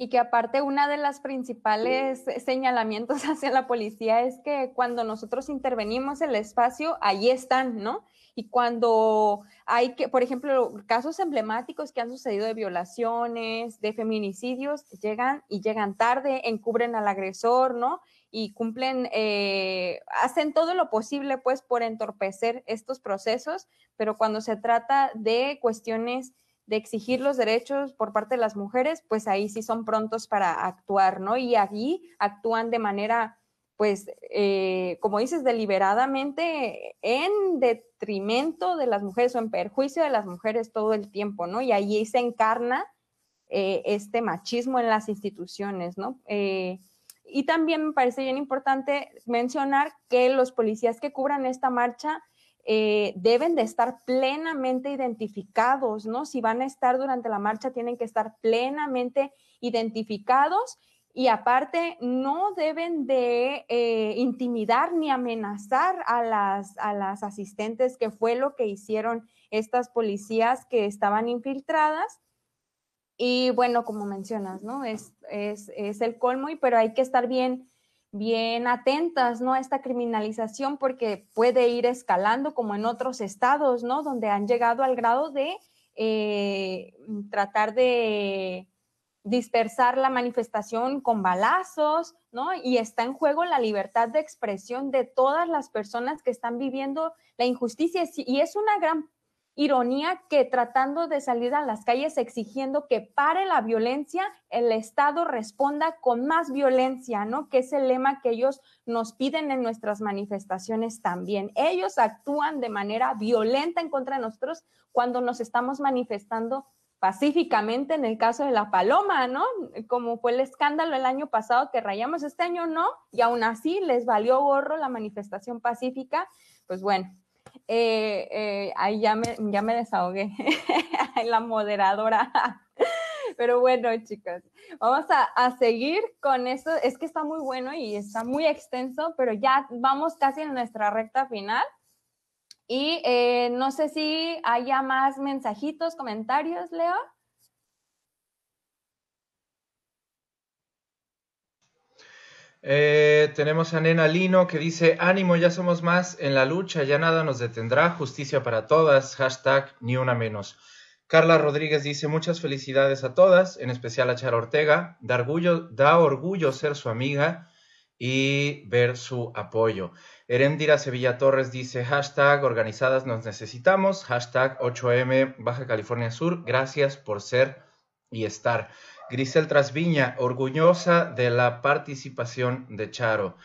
Y que aparte una de las principales señalamientos (laughs) hacia la policía es que cuando nosotros intervenimos el espacio, ahí están, ¿no? Y cuando hay que, por ejemplo, casos emblemáticos que han sucedido de violaciones, de feminicidios, llegan y llegan tarde, encubren al agresor, ¿no? Y cumplen, eh, hacen todo lo posible, pues, por entorpecer estos procesos, pero cuando se trata de cuestiones de exigir los derechos por parte de las mujeres, pues ahí sí son prontos para actuar, ¿no? Y allí actúan de manera pues, eh, como dices, deliberadamente en detrimento de las mujeres o en perjuicio de las mujeres todo el tiempo, ¿no? Y allí se encarna eh, este machismo en las instituciones, ¿no? Eh, y también me parece bien importante mencionar que los policías que cubran esta marcha deben de estar plenamente identificados, ¿no? Si van a estar durante la marcha, tienen que estar plenamente identificados y aparte no deben de eh, intimidar ni amenazar a las, a las asistentes, que fue lo que hicieron estas policías que estaban infiltradas. Y bueno, como mencionas, ¿no? Es, es, es el colmo, y, pero hay que estar bien, bien atentas, ¿no? A esta criminalización porque puede ir escalando como en otros estados, ¿no? Donde han llegado al grado de eh, tratar de dispersar la manifestación con balazos, ¿no? Y está en juego la libertad de expresión de todas las personas que están viviendo la injusticia. Y es una gran ironía que tratando de salir a las calles exigiendo que pare la violencia, el Estado responda con más violencia, ¿no? Que es el lema que ellos nos piden en nuestras manifestaciones también. Ellos actúan de manera violenta en contra de nosotros cuando nos estamos manifestando pacíficamente en el caso de la paloma, ¿no? Como fue el escándalo el año pasado que rayamos, este año no, y aún así les valió gorro la manifestación pacífica, pues bueno, eh, eh, ahí ya me, ya me desahogué, (laughs) la moderadora. Pero bueno, chicos, vamos a, seguir con eso. Es que está muy bueno y está muy extenso, pero ya vamos casi en nuestra recta final. Y eh, no sé si haya más mensajitos, comentarios, Leo. Eh, tenemos a Nena Lino que dice, ánimo, ya somos más en la lucha, ya nada nos detendrá, justicia para todas, hashtag ni una menos. Carla Rodríguez dice, muchas felicidades a todas, en especial a Chara Ortega, da orgullo, da orgullo ser su amiga y ver su apoyo. Erendira Sevilla Torres dice hashtag organizadas nos necesitamos, hashtag 8M Baja California Sur, gracias por ser y estar. Grisel Trasviña, orgullosa de la participación de Charo.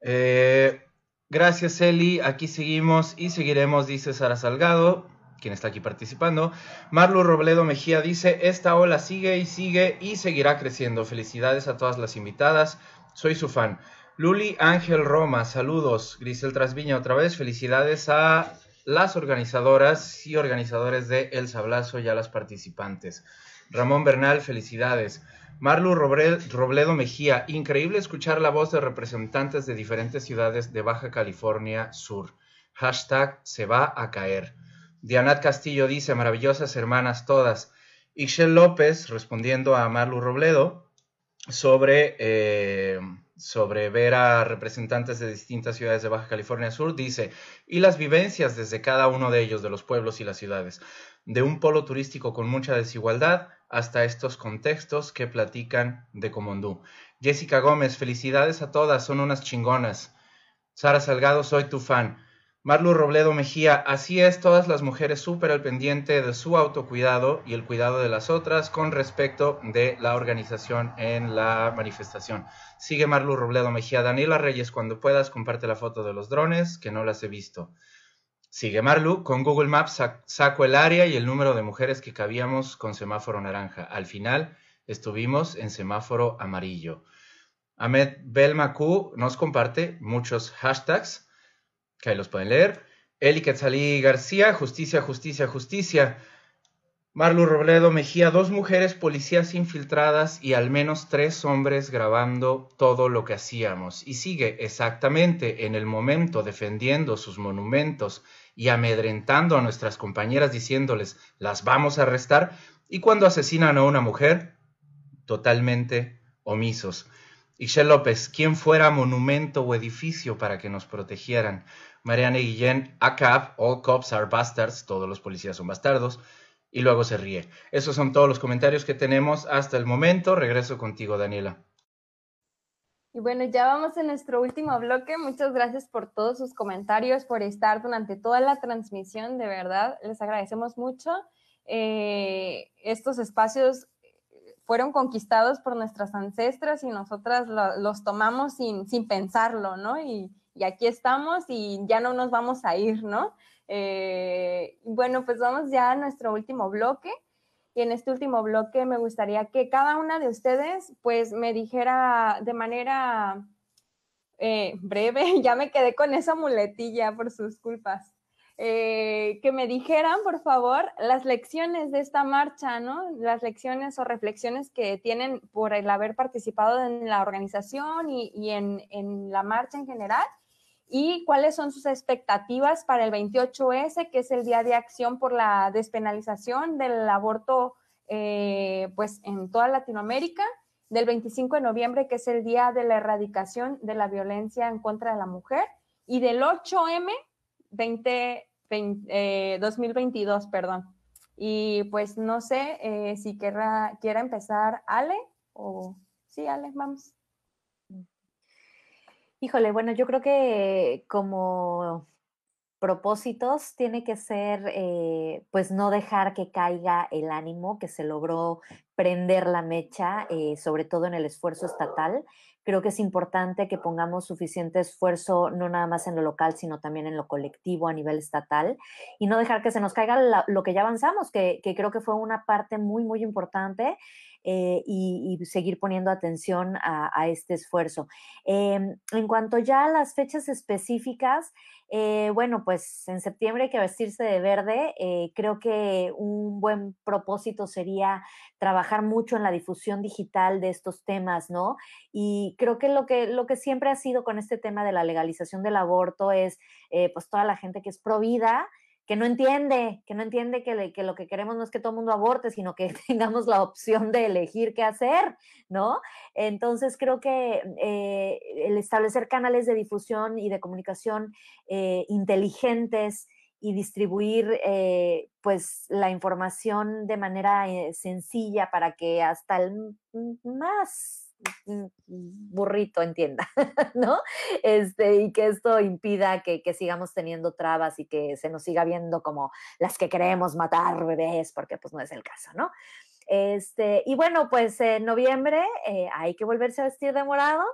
Eh, gracias Eli, aquí seguimos y seguiremos, dice Sara Salgado, quien está aquí participando. Marlu Robledo Mejía dice, esta ola sigue y sigue y seguirá creciendo. Felicidades a todas las invitadas, soy su fan. Luli Ángel Roma, saludos. Grisel Trasviña otra vez, felicidades a las organizadoras y organizadores de El Sablazo y a las participantes. Ramón Bernal, felicidades. Marlu Robledo Mejía, increíble escuchar la voz de representantes de diferentes ciudades de Baja California Sur. Hashtag se va a caer. Dianat Castillo dice, maravillosas hermanas todas. Ixel López, respondiendo a Marlu Robledo, sobre... Eh, sobre ver a representantes de distintas ciudades de Baja California Sur, dice, y las vivencias desde cada uno de ellos, de los pueblos y las ciudades, de un polo turístico con mucha desigualdad hasta estos contextos que platican de Comondú. Jessica Gómez, felicidades a todas, son unas chingonas. Sara Salgado, soy tu fan. Marlu Robledo Mejía, así es, todas las mujeres súper al pendiente de su autocuidado y el cuidado de las otras con respecto de la organización en la manifestación. Sigue Marlu Robledo Mejía. Daniela Reyes, cuando puedas, comparte la foto de los drones, que no las he visto. Sigue Marlu, con Google Maps saco el área y el número de mujeres que cabíamos con semáforo naranja. Al final estuvimos en semáforo amarillo. Ahmed Belmacu nos comparte muchos hashtags que ahí los pueden leer. Eli Quetzalí García, Justicia, Justicia, Justicia. Marlu Robledo Mejía, dos mujeres policías infiltradas y al menos tres hombres grabando todo lo que hacíamos. Y sigue exactamente en el momento defendiendo sus monumentos y amedrentando a nuestras compañeras diciéndoles las vamos a arrestar. Y cuando asesinan a una mujer, totalmente omisos. Ixel López, ¿quién fuera monumento o edificio para que nos protegieran? Mariana Guillén, ACAP, All Cops Are Bastards, todos los policías son bastardos, y luego se ríe. Esos son todos los comentarios que tenemos hasta el momento. Regreso contigo, Daniela. Y bueno, ya vamos en nuestro último bloque. Muchas gracias por todos sus comentarios, por estar durante toda la transmisión, de verdad, les agradecemos mucho. Eh, estos espacios fueron conquistados por nuestras ancestras y nosotras los tomamos sin, sin pensarlo, ¿no? Y, y, aquí estamos y ya no nos vamos a ir, ¿no? Eh, bueno, pues vamos ya a nuestro último bloque. Y en este último bloque me gustaría que cada una de ustedes pues me dijera de manera eh, breve, (laughs) ya me quedé con esa muletilla por sus culpas. Eh, que me dijeran, por favor, las lecciones de esta marcha, ¿no? Las lecciones o reflexiones que tienen por el haber participado en la organización y, en, en, la marcha en general y cuáles son sus expectativas para el 28S, que es el Día de Acción por la Despenalización del Aborto eh, pues en toda Latinoamérica, del 25 de noviembre, que es el Día de la Erradicación de la Violencia en contra de la Mujer, y del 8M 20, 2022, perdón. Y pues no sé eh, si quiera, quiera empezar Ale o... Sí, Ale, vamos. Híjole, bueno, yo creo que como propósitos tiene que ser, eh, pues, no dejar que caiga el ánimo, que se logró prender la mecha, eh, sobre todo en el esfuerzo estatal. Creo que es importante que pongamos suficiente esfuerzo, no nada más en lo local, sino también en lo colectivo a nivel estatal, y no dejar que se nos caiga lo que ya avanzamos, que, que creo que fue una parte muy, muy importante eh, y, seguir poniendo atención a, este esfuerzo. Em, en cuanto ya a las fechas específicas, eh, bueno, pues en septiembre hay que vestirse de verde. Eh, creo que un buen propósito sería trabajar mucho en la difusión digital de estos temas, ¿no? Y creo que lo que, lo que siempre ha sido con este tema de la legalización del aborto es, pues, toda la gente que es pro vida, que no entiende, que no entiende que, lo que queremos no es que todo el mundo aborte, sino que (laughs) tengamos la opción de elegir qué hacer, ¿no? Entonces creo que eh, el establecer canales de difusión y de comunicación eh, inteligentes y distribuir eh, pues la información de manera sencilla para que hasta el más burrito entienda, (laughs) ¿no? Este, y que esto impida que, sigamos teniendo trabas y que se nos siga viendo como las que queremos matar bebés, porque pues no es el caso, ¿no? Este, y bueno, pues en noviembre eh, hay que volverse a vestir de morado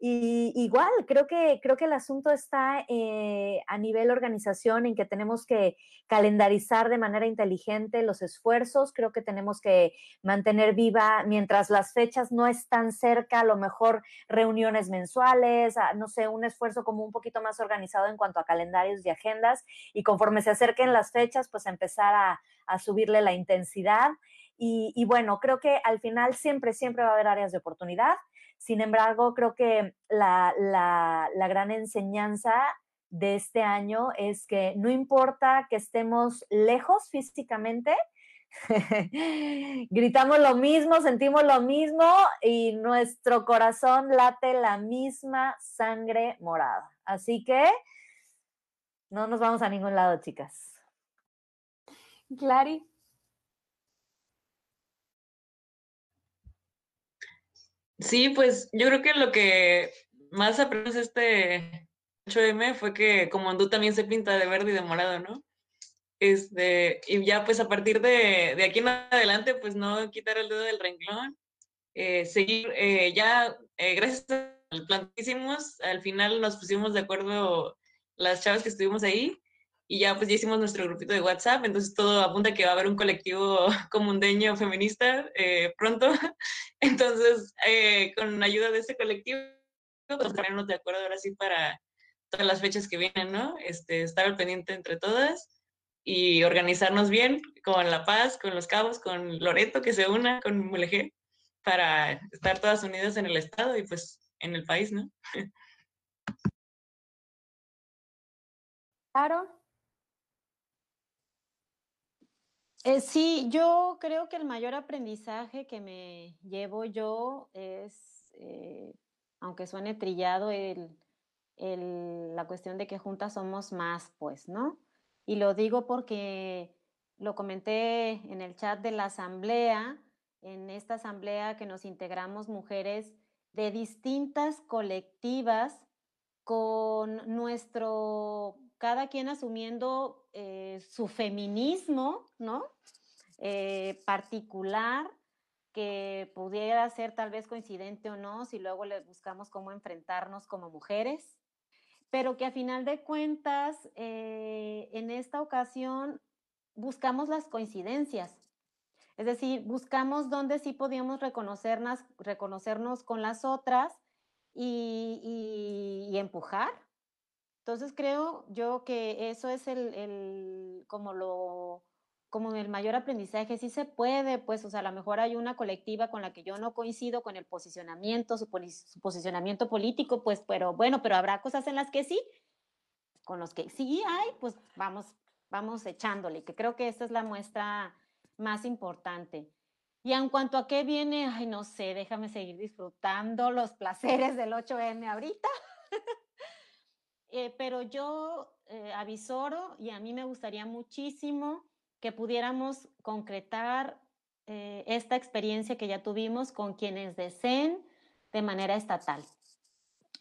y igual, creo que, creo que el asunto está eh, a nivel organización en que tenemos que calendarizar de manera inteligente los esfuerzos, creo que tenemos que mantener viva, mientras las fechas no están cerca, a lo mejor reuniones mensuales, no sé, un esfuerzo como un poquito más organizado en cuanto a calendarios y agendas, y conforme se acerquen las fechas, pues empezar a, subirle la intensidad. Y, bueno, creo que al final siempre, siempre va a haber áreas de oportunidad. Sin embargo, creo que la, la, gran enseñanza de este año es que no importa que estemos lejos físicamente, (laughs) gritamos lo mismo, sentimos lo mismo y nuestro corazón late la misma sangre morada. Así que no nos vamos a ningún lado, chicas. Clary. Sí, pues yo creo que lo que más aprendimos este 8M fue que como tú también se pinta de verde y de morado, ¿no? Este, y ya pues a partir de, de aquí en adelante, pues no quitar el dedo del renglón, eh, seguir, eh, ya eh, gracias al plan que al final nos pusimos de acuerdo las chavas que estuvimos ahí y ya pues ya hicimos nuestro grupito de WhatsApp, entonces todo apunta que va a haber un colectivo (laughs) comundeño feminista eh, pronto, (laughs) entonces eh, con ayuda de ese colectivo pues ponernos de acuerdo ahora sí para todas las fechas que vienen, ¿no? Este, estar al pendiente entre todas y organizarnos bien con La Paz, con Los Cabos, con Loreto que se una, con Mulegé, para estar todas unidas en el estado y pues en el país, ¿no? (laughs) Claro, Eh, sí, yo creo que el mayor aprendizaje que me llevo yo es, eh, aunque suene trillado, el, la cuestión de que juntas somos más, pues, ¿no? Y lo digo porque lo comenté en el chat de la asamblea, en esta asamblea que nos integramos mujeres de distintas colectivas con nuestro cada quien asumiendo eh, su feminismo, ¿no? Eh, particular, que pudiera ser tal vez coincidente o no, si luego le buscamos cómo enfrentarnos como mujeres, pero que a final de cuentas, eh, en esta ocasión, buscamos las coincidencias. Es decir, buscamos dónde sí podíamos reconocernos, reconocernos con las otras y, empujar. Entonces creo yo que eso es el, como lo, como el mayor aprendizaje, sí se puede, pues, o sea, a lo mejor hay una colectiva con la que yo no coincido con el posicionamiento, su, su, posicionamiento político, pues, pero bueno, pero habrá cosas en las que sí, con los que sí hay, pues vamos, vamos echándole, que creo que esta es la muestra más importante. Y en cuanto a qué viene, ay, no sé, déjame seguir disfrutando los placeres del 8M ahorita. (laughs) Eh, pero yo eh, avisoro y a mí me gustaría muchísimo que pudiéramos concretar eh, esta experiencia que ya tuvimos con quienes deseen de manera estatal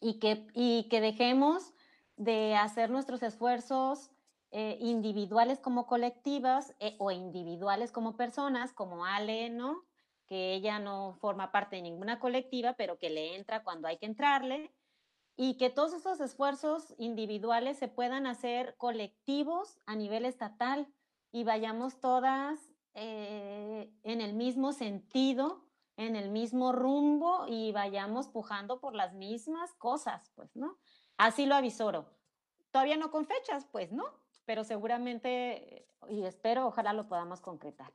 y que, y que dejemos de hacer nuestros esfuerzos eh, individuales como colectivas o individuales como personas, como Ale, ¿no? Que ella no forma parte de ninguna colectiva, pero que le entra cuando hay que entrarle, y que todos esos esfuerzos individuales se puedan hacer colectivos a nivel estatal y vayamos todas eh, en el mismo sentido, en el mismo rumbo y vayamos pujando por las mismas cosas, pues, ¿no? Así lo avisoro. Todavía no con fechas, pues, ¿no? pero seguramente, y espero, ojalá lo podamos concretar.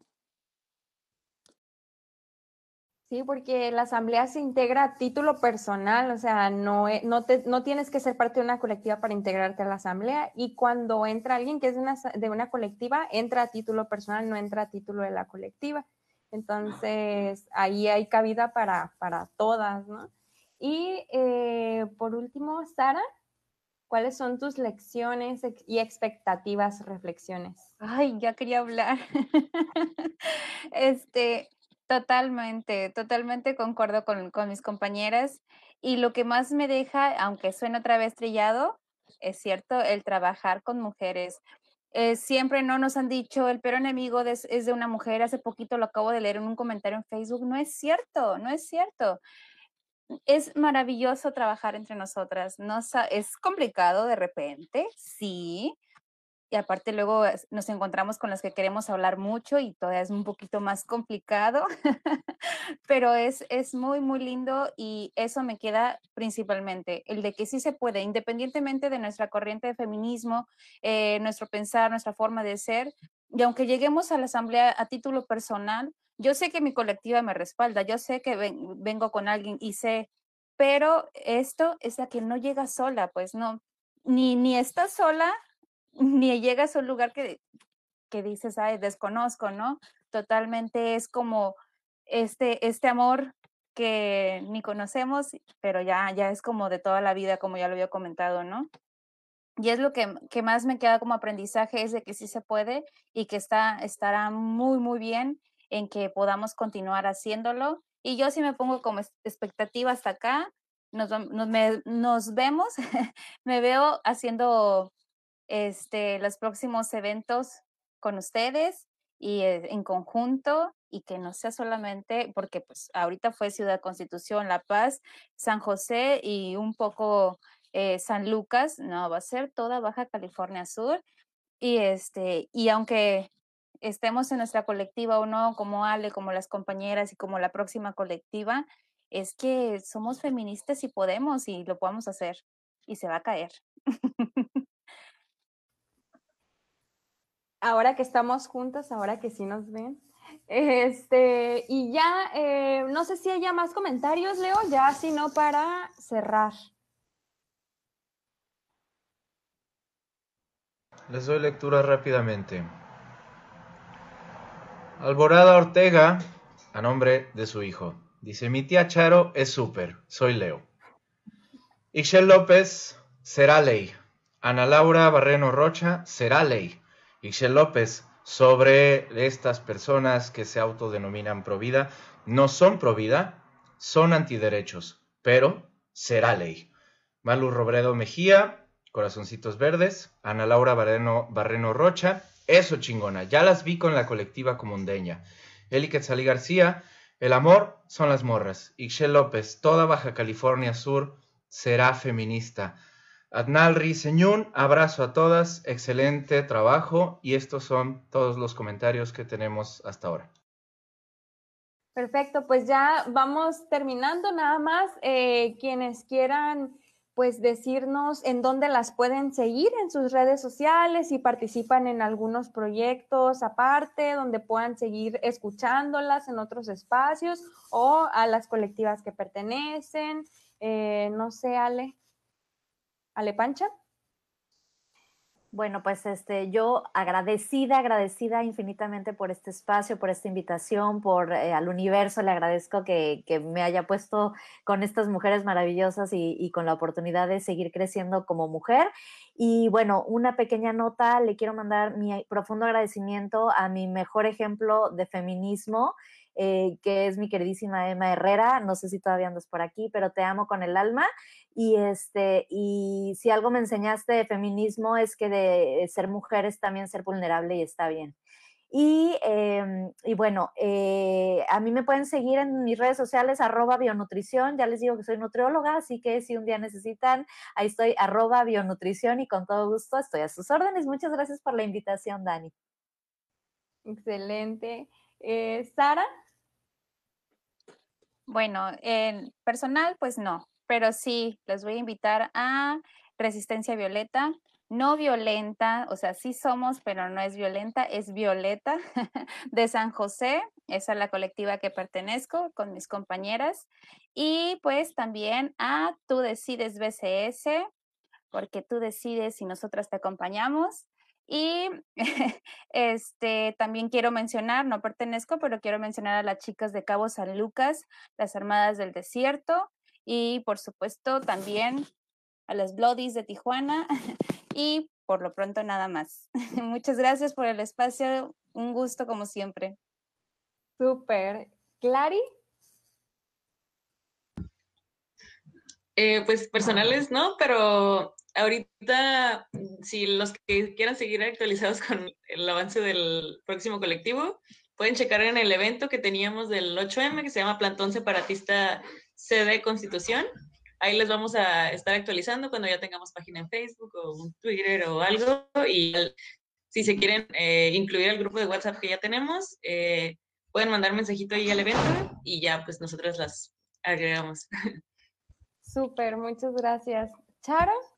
Sí, porque la asamblea se integra a título personal, o sea, no, e, no, te, no tienes que ser parte de una colectiva para integrarte a la asamblea y cuando entra alguien que es de una, de una colectiva, entra a título personal, no entra a título de la colectiva. Entonces, ahí hay cabida para, para todas, ¿no? Y eh, por último, Sara, ¿Cuáles son tus lecciones y expectativas, reflexiones? Ay, ya quería hablar. (laughs) este, totalmente, totalmente concuerdo con, con, mis compañeras. Y lo que más me deja, aunque suene otra vez trillado, es cierto, el trabajar con mujeres. Eh, siempre no nos han dicho el peor enemigo es de una mujer. Hace poquito lo acabo de leer en un comentario en Facebook. No es cierto, no es cierto es maravilloso trabajar entre nosotras. No, es complicado de repente, sí. Y aparte luego nos encontramos con las que queremos hablar mucho y todavía es un poquito más complicado, (laughs) pero es, es muy, muy lindo y eso me queda principalmente, el de que sí se puede, independientemente de nuestra corriente de feminismo, eh, nuestro pensar, nuestra forma de ser, y aunque lleguemos a la asamblea a título personal, yo sé que mi colectiva me respalda, yo sé que vengo con alguien y sé, pero esto es a que no llega sola, pues no, ni, ni estás sola, ni llegas a un lugar que, que dices, ay, desconozco, ¿no? Totalmente es como este, este amor que ni conocemos, pero ya, ya es como de toda la vida, como ya lo había comentado, ¿no? Y es lo que, que, más me queda como aprendizaje, es de que sí se puede y que está, estará muy, muy bien en que podamos continuar haciéndolo. Y yo sí me pongo como expectativa hasta acá. Nos, nos, vemos, (laughs) me veo haciendo este, los próximos eventos con ustedes y eh, en conjunto y que no sea solamente, porque pues ahorita fue Ciudad Constitución, La Paz, San José y un poco eh, San Lucas, no, va a ser toda Baja California Sur. Y, este, y aunque estemos en nuestra colectiva o no, como Ale, como las compañeras y como la próxima colectiva, es que somos feministas y podemos y lo podemos hacer y se va a caer. (laughs) Ahora que estamos juntas, ahora que sí nos ven. (laughs) Este, y ya, eh, no sé si hay ya más comentarios, Leo, ya, sino para cerrar. Les doy lectura rápidamente. Alborada Ortega, a nombre de su hijo. Dice, mi tía Charo es súper, soy Leo. Ixel López, será ley. Ana Laura Barreno Rocha, será ley. Ixel López, sobre estas personas que se autodenominan provida, no son provida, son antiderechos, pero será ley. Malu Robredo Mejía, Corazoncitos Verdes, Ana Laura Barreno, Barreno Rocha, eso chingona, ya las vi con la colectiva comundeña. Eli Quetzalí García, El amor son las morras. Ixchel López, toda Baja California Sur será feminista. Adnal Riseñún, abrazo a todas, excelente trabajo y estos son todos los comentarios que tenemos hasta ahora. Perfecto, pues ya vamos terminando nada más. Eh, quienes quieran pues decirnos en dónde las pueden seguir en sus redes sociales, y participan en algunos proyectos aparte, donde puedan seguir escuchándolas en otros espacios o a las colectivas que pertenecen. Eh, no sé, Ale. Ale Pancha. Bueno, pues este, yo agradecida, agradecida infinitamente por este espacio, por esta invitación, por eh, al universo, le agradezco que, que, me haya puesto con estas mujeres maravillosas y, y, con la oportunidad de seguir creciendo como mujer. Y bueno, una pequeña nota, le quiero mandar mi profundo agradecimiento a mi mejor ejemplo de feminismo, eh, que es mi queridísima Emma Herrera. No sé si todavía andas por aquí, pero te amo con el alma. Y, este, y si algo me enseñaste de feminismo es que de ser mujer es también ser vulnerable y está bien. Y, eh, y bueno, eh, a mí me pueden seguir en mis redes sociales, arroba bionutrición. Ya les digo que soy nutrióloga, así que si un día necesitan, ahí estoy, arroba bionutrición y con todo gusto estoy a sus órdenes. Muchas gracias por la invitación, Dani. Excelente. Eh, Sara. Bueno, en personal, pues no, pero sí, les voy a invitar a Resistencia Violeta, no violenta, o sea, sí somos, pero no es violenta, es Violeta (laughs) de San José, esa es la colectiva que pertenezco con mis compañeras, y pues también a Tú Decides BCS, porque tú decides y nosotras te acompañamos. Y (laughs) este, también quiero mencionar, no pertenezco, pero quiero mencionar a las chicas de Cabo San Lucas, las Armadas del Desierto, y por supuesto también a las Bloodies de Tijuana, (laughs) y por lo pronto nada más. (laughs) Muchas gracias por el espacio, un gusto como siempre. Súper. ¿Clary? Eh, pues personales no, pero ahorita, si los que quieran seguir actualizados con el avance del próximo colectivo, pueden checar en el evento que teníamos del 8M, que se llama Plantón Separatista CD Constitución. Ahí les vamos a estar actualizando cuando ya tengamos página en Facebook o un Twitter o algo. Y si se quieren eh, incluir al grupo de WhatsApp que ya tenemos, eh, pueden mandar mensajito ahí al evento y ya pues nosotros las agregamos. (laughs) Súper, muchas gracias. Charo.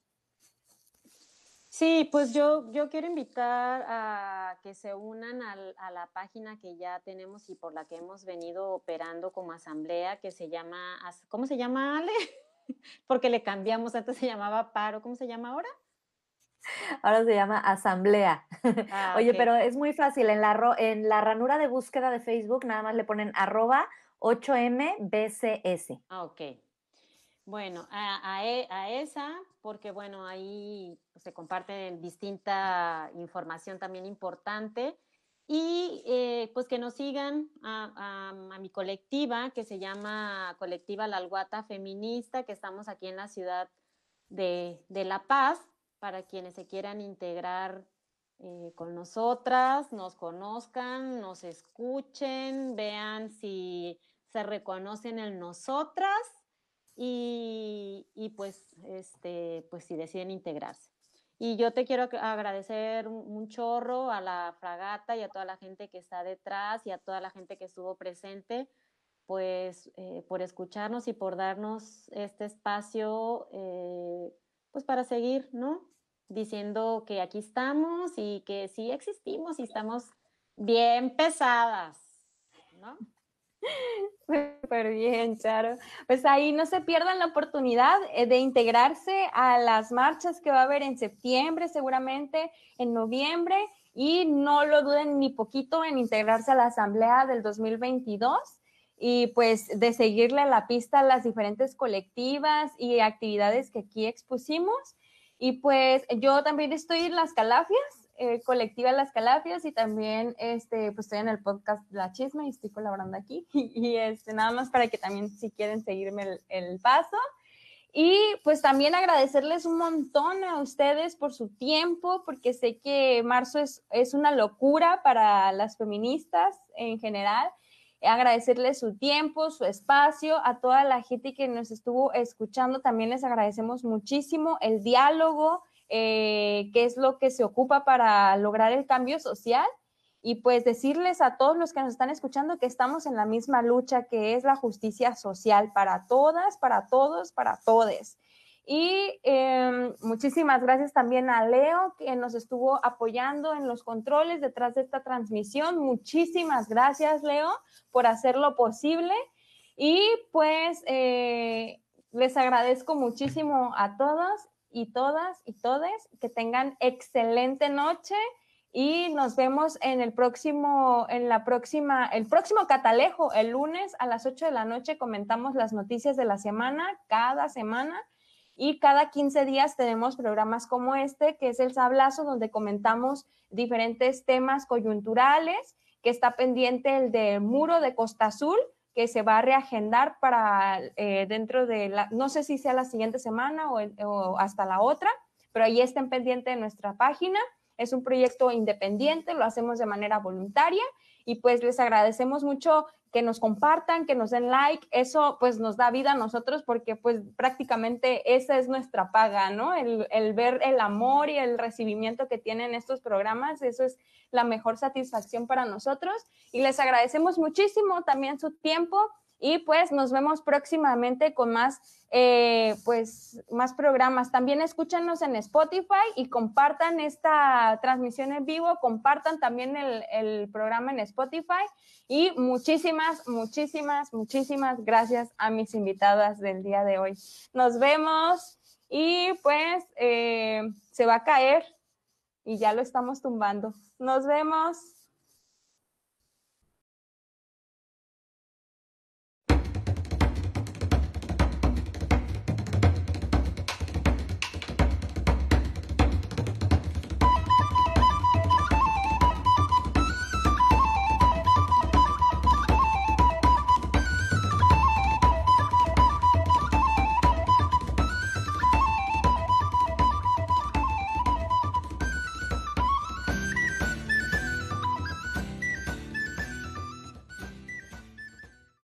Sí, pues yo, yo quiero invitar a que se unan al, a la página que ya tenemos y por la que hemos venido operando como asamblea, que se llama, ¿cómo se llama Ale? (laughs) Porque le cambiamos, antes se llamaba paro, ¿cómo se llama ahora? Ahora se llama asamblea. (laughs) Ah, Oye, okay. pero es muy fácil, en la, en la ranura de búsqueda de Facebook nada más le ponen arroba 8mbcs. Ah, ok. Bueno, e, a, esa, porque bueno, ahí se comparte distinta información también importante. Y eh, pues que nos sigan a, mi colectiva, que se llama Colectiva La Alguata Feminista, que estamos aquí en la ciudad de, de La Paz, para quienes se quieran integrar eh, con nosotras, nos conozcan, nos escuchen, vean si se reconocen en nosotras y, y, pues, este, pues si deciden integrarse. Y yo te quiero agradecer un chorro a la fragata y a toda la gente que está detrás y a toda la gente que estuvo presente, pues eh, por escucharnos y por darnos este espacio, eh, pues para seguir, ¿no? Diciendo que aquí estamos y que sí existimos y estamos bien pesadas, ¿no? (laughs) Súper bien, Charo. Pues ahí no se pierdan la oportunidad eh, de integrarse a las marchas que va a haber en septiembre, seguramente en noviembre, y no lo duden ni poquito en integrarse a la asamblea del 2022 y pues de seguirle la pista a las diferentes colectivas y actividades que aquí expusimos. Y pues yo también estoy en las calafias, eh, colectiva Las Calafias y también este, pues estoy en el podcast La Chisma y estoy colaborando aquí. Y, (laughs) y este, nada más para que también si quieren seguirme el, el, paso. Y pues también agradecerles un montón a ustedes por su tiempo, porque sé que marzo es, es una locura para las feministas en general. agradecerles su tiempo, su espacio, a toda la gente que nos estuvo escuchando, también les agradecemos muchísimo el diálogo, eh, que es lo que se ocupa para lograr el cambio social. Y pues decirles a todos los que nos están escuchando que estamos en la misma lucha, que es la justicia social para todas, para todos, para todes. Y em, muchísimas gracias también a Leo, que nos estuvo apoyando en los controles detrás de esta transmisión. Muchísimas gracias, Leo, por hacerlo posible. Y pues eh, les agradezco muchísimo a todos y todas y todes que tengan excelente noche y nos vemos en el próximo, en la próxima, el próximo catalejo, el lunes a las 8 de la noche comentamos las noticias de la semana, cada semana y cada 15 días tenemos programas como este, que es el Sablazo, donde comentamos diferentes temas coyunturales, que está pendiente el de Muro de Costa Azul, que se va a reagendar para eh, dentro de la, no sé si sea la siguiente semana o, o hasta la otra, pero ahí estén pendiente de nuestra página. Es un proyecto independiente, lo hacemos de manera voluntaria y pues les agradecemos mucho que nos compartan, que nos den like, eso pues nos da vida a nosotros porque pues prácticamente esa es nuestra paga, ¿no? El, el, ver el amor y el recibimiento que tienen estos programas, eso es la mejor satisfacción para nosotros y les agradecemos muchísimo también su tiempo y pues nos vemos próximamente con más, eh, pues, más programas. También escúchanos en Spotify y compartan esta transmisión en vivo, compartan también el, programa en Spotify. Y muchísimas, muchísimas, muchísimas gracias a mis invitadas del día de hoy. Nos vemos y pues eh, se va a caer y ya lo estamos tumbando. Nos vemos.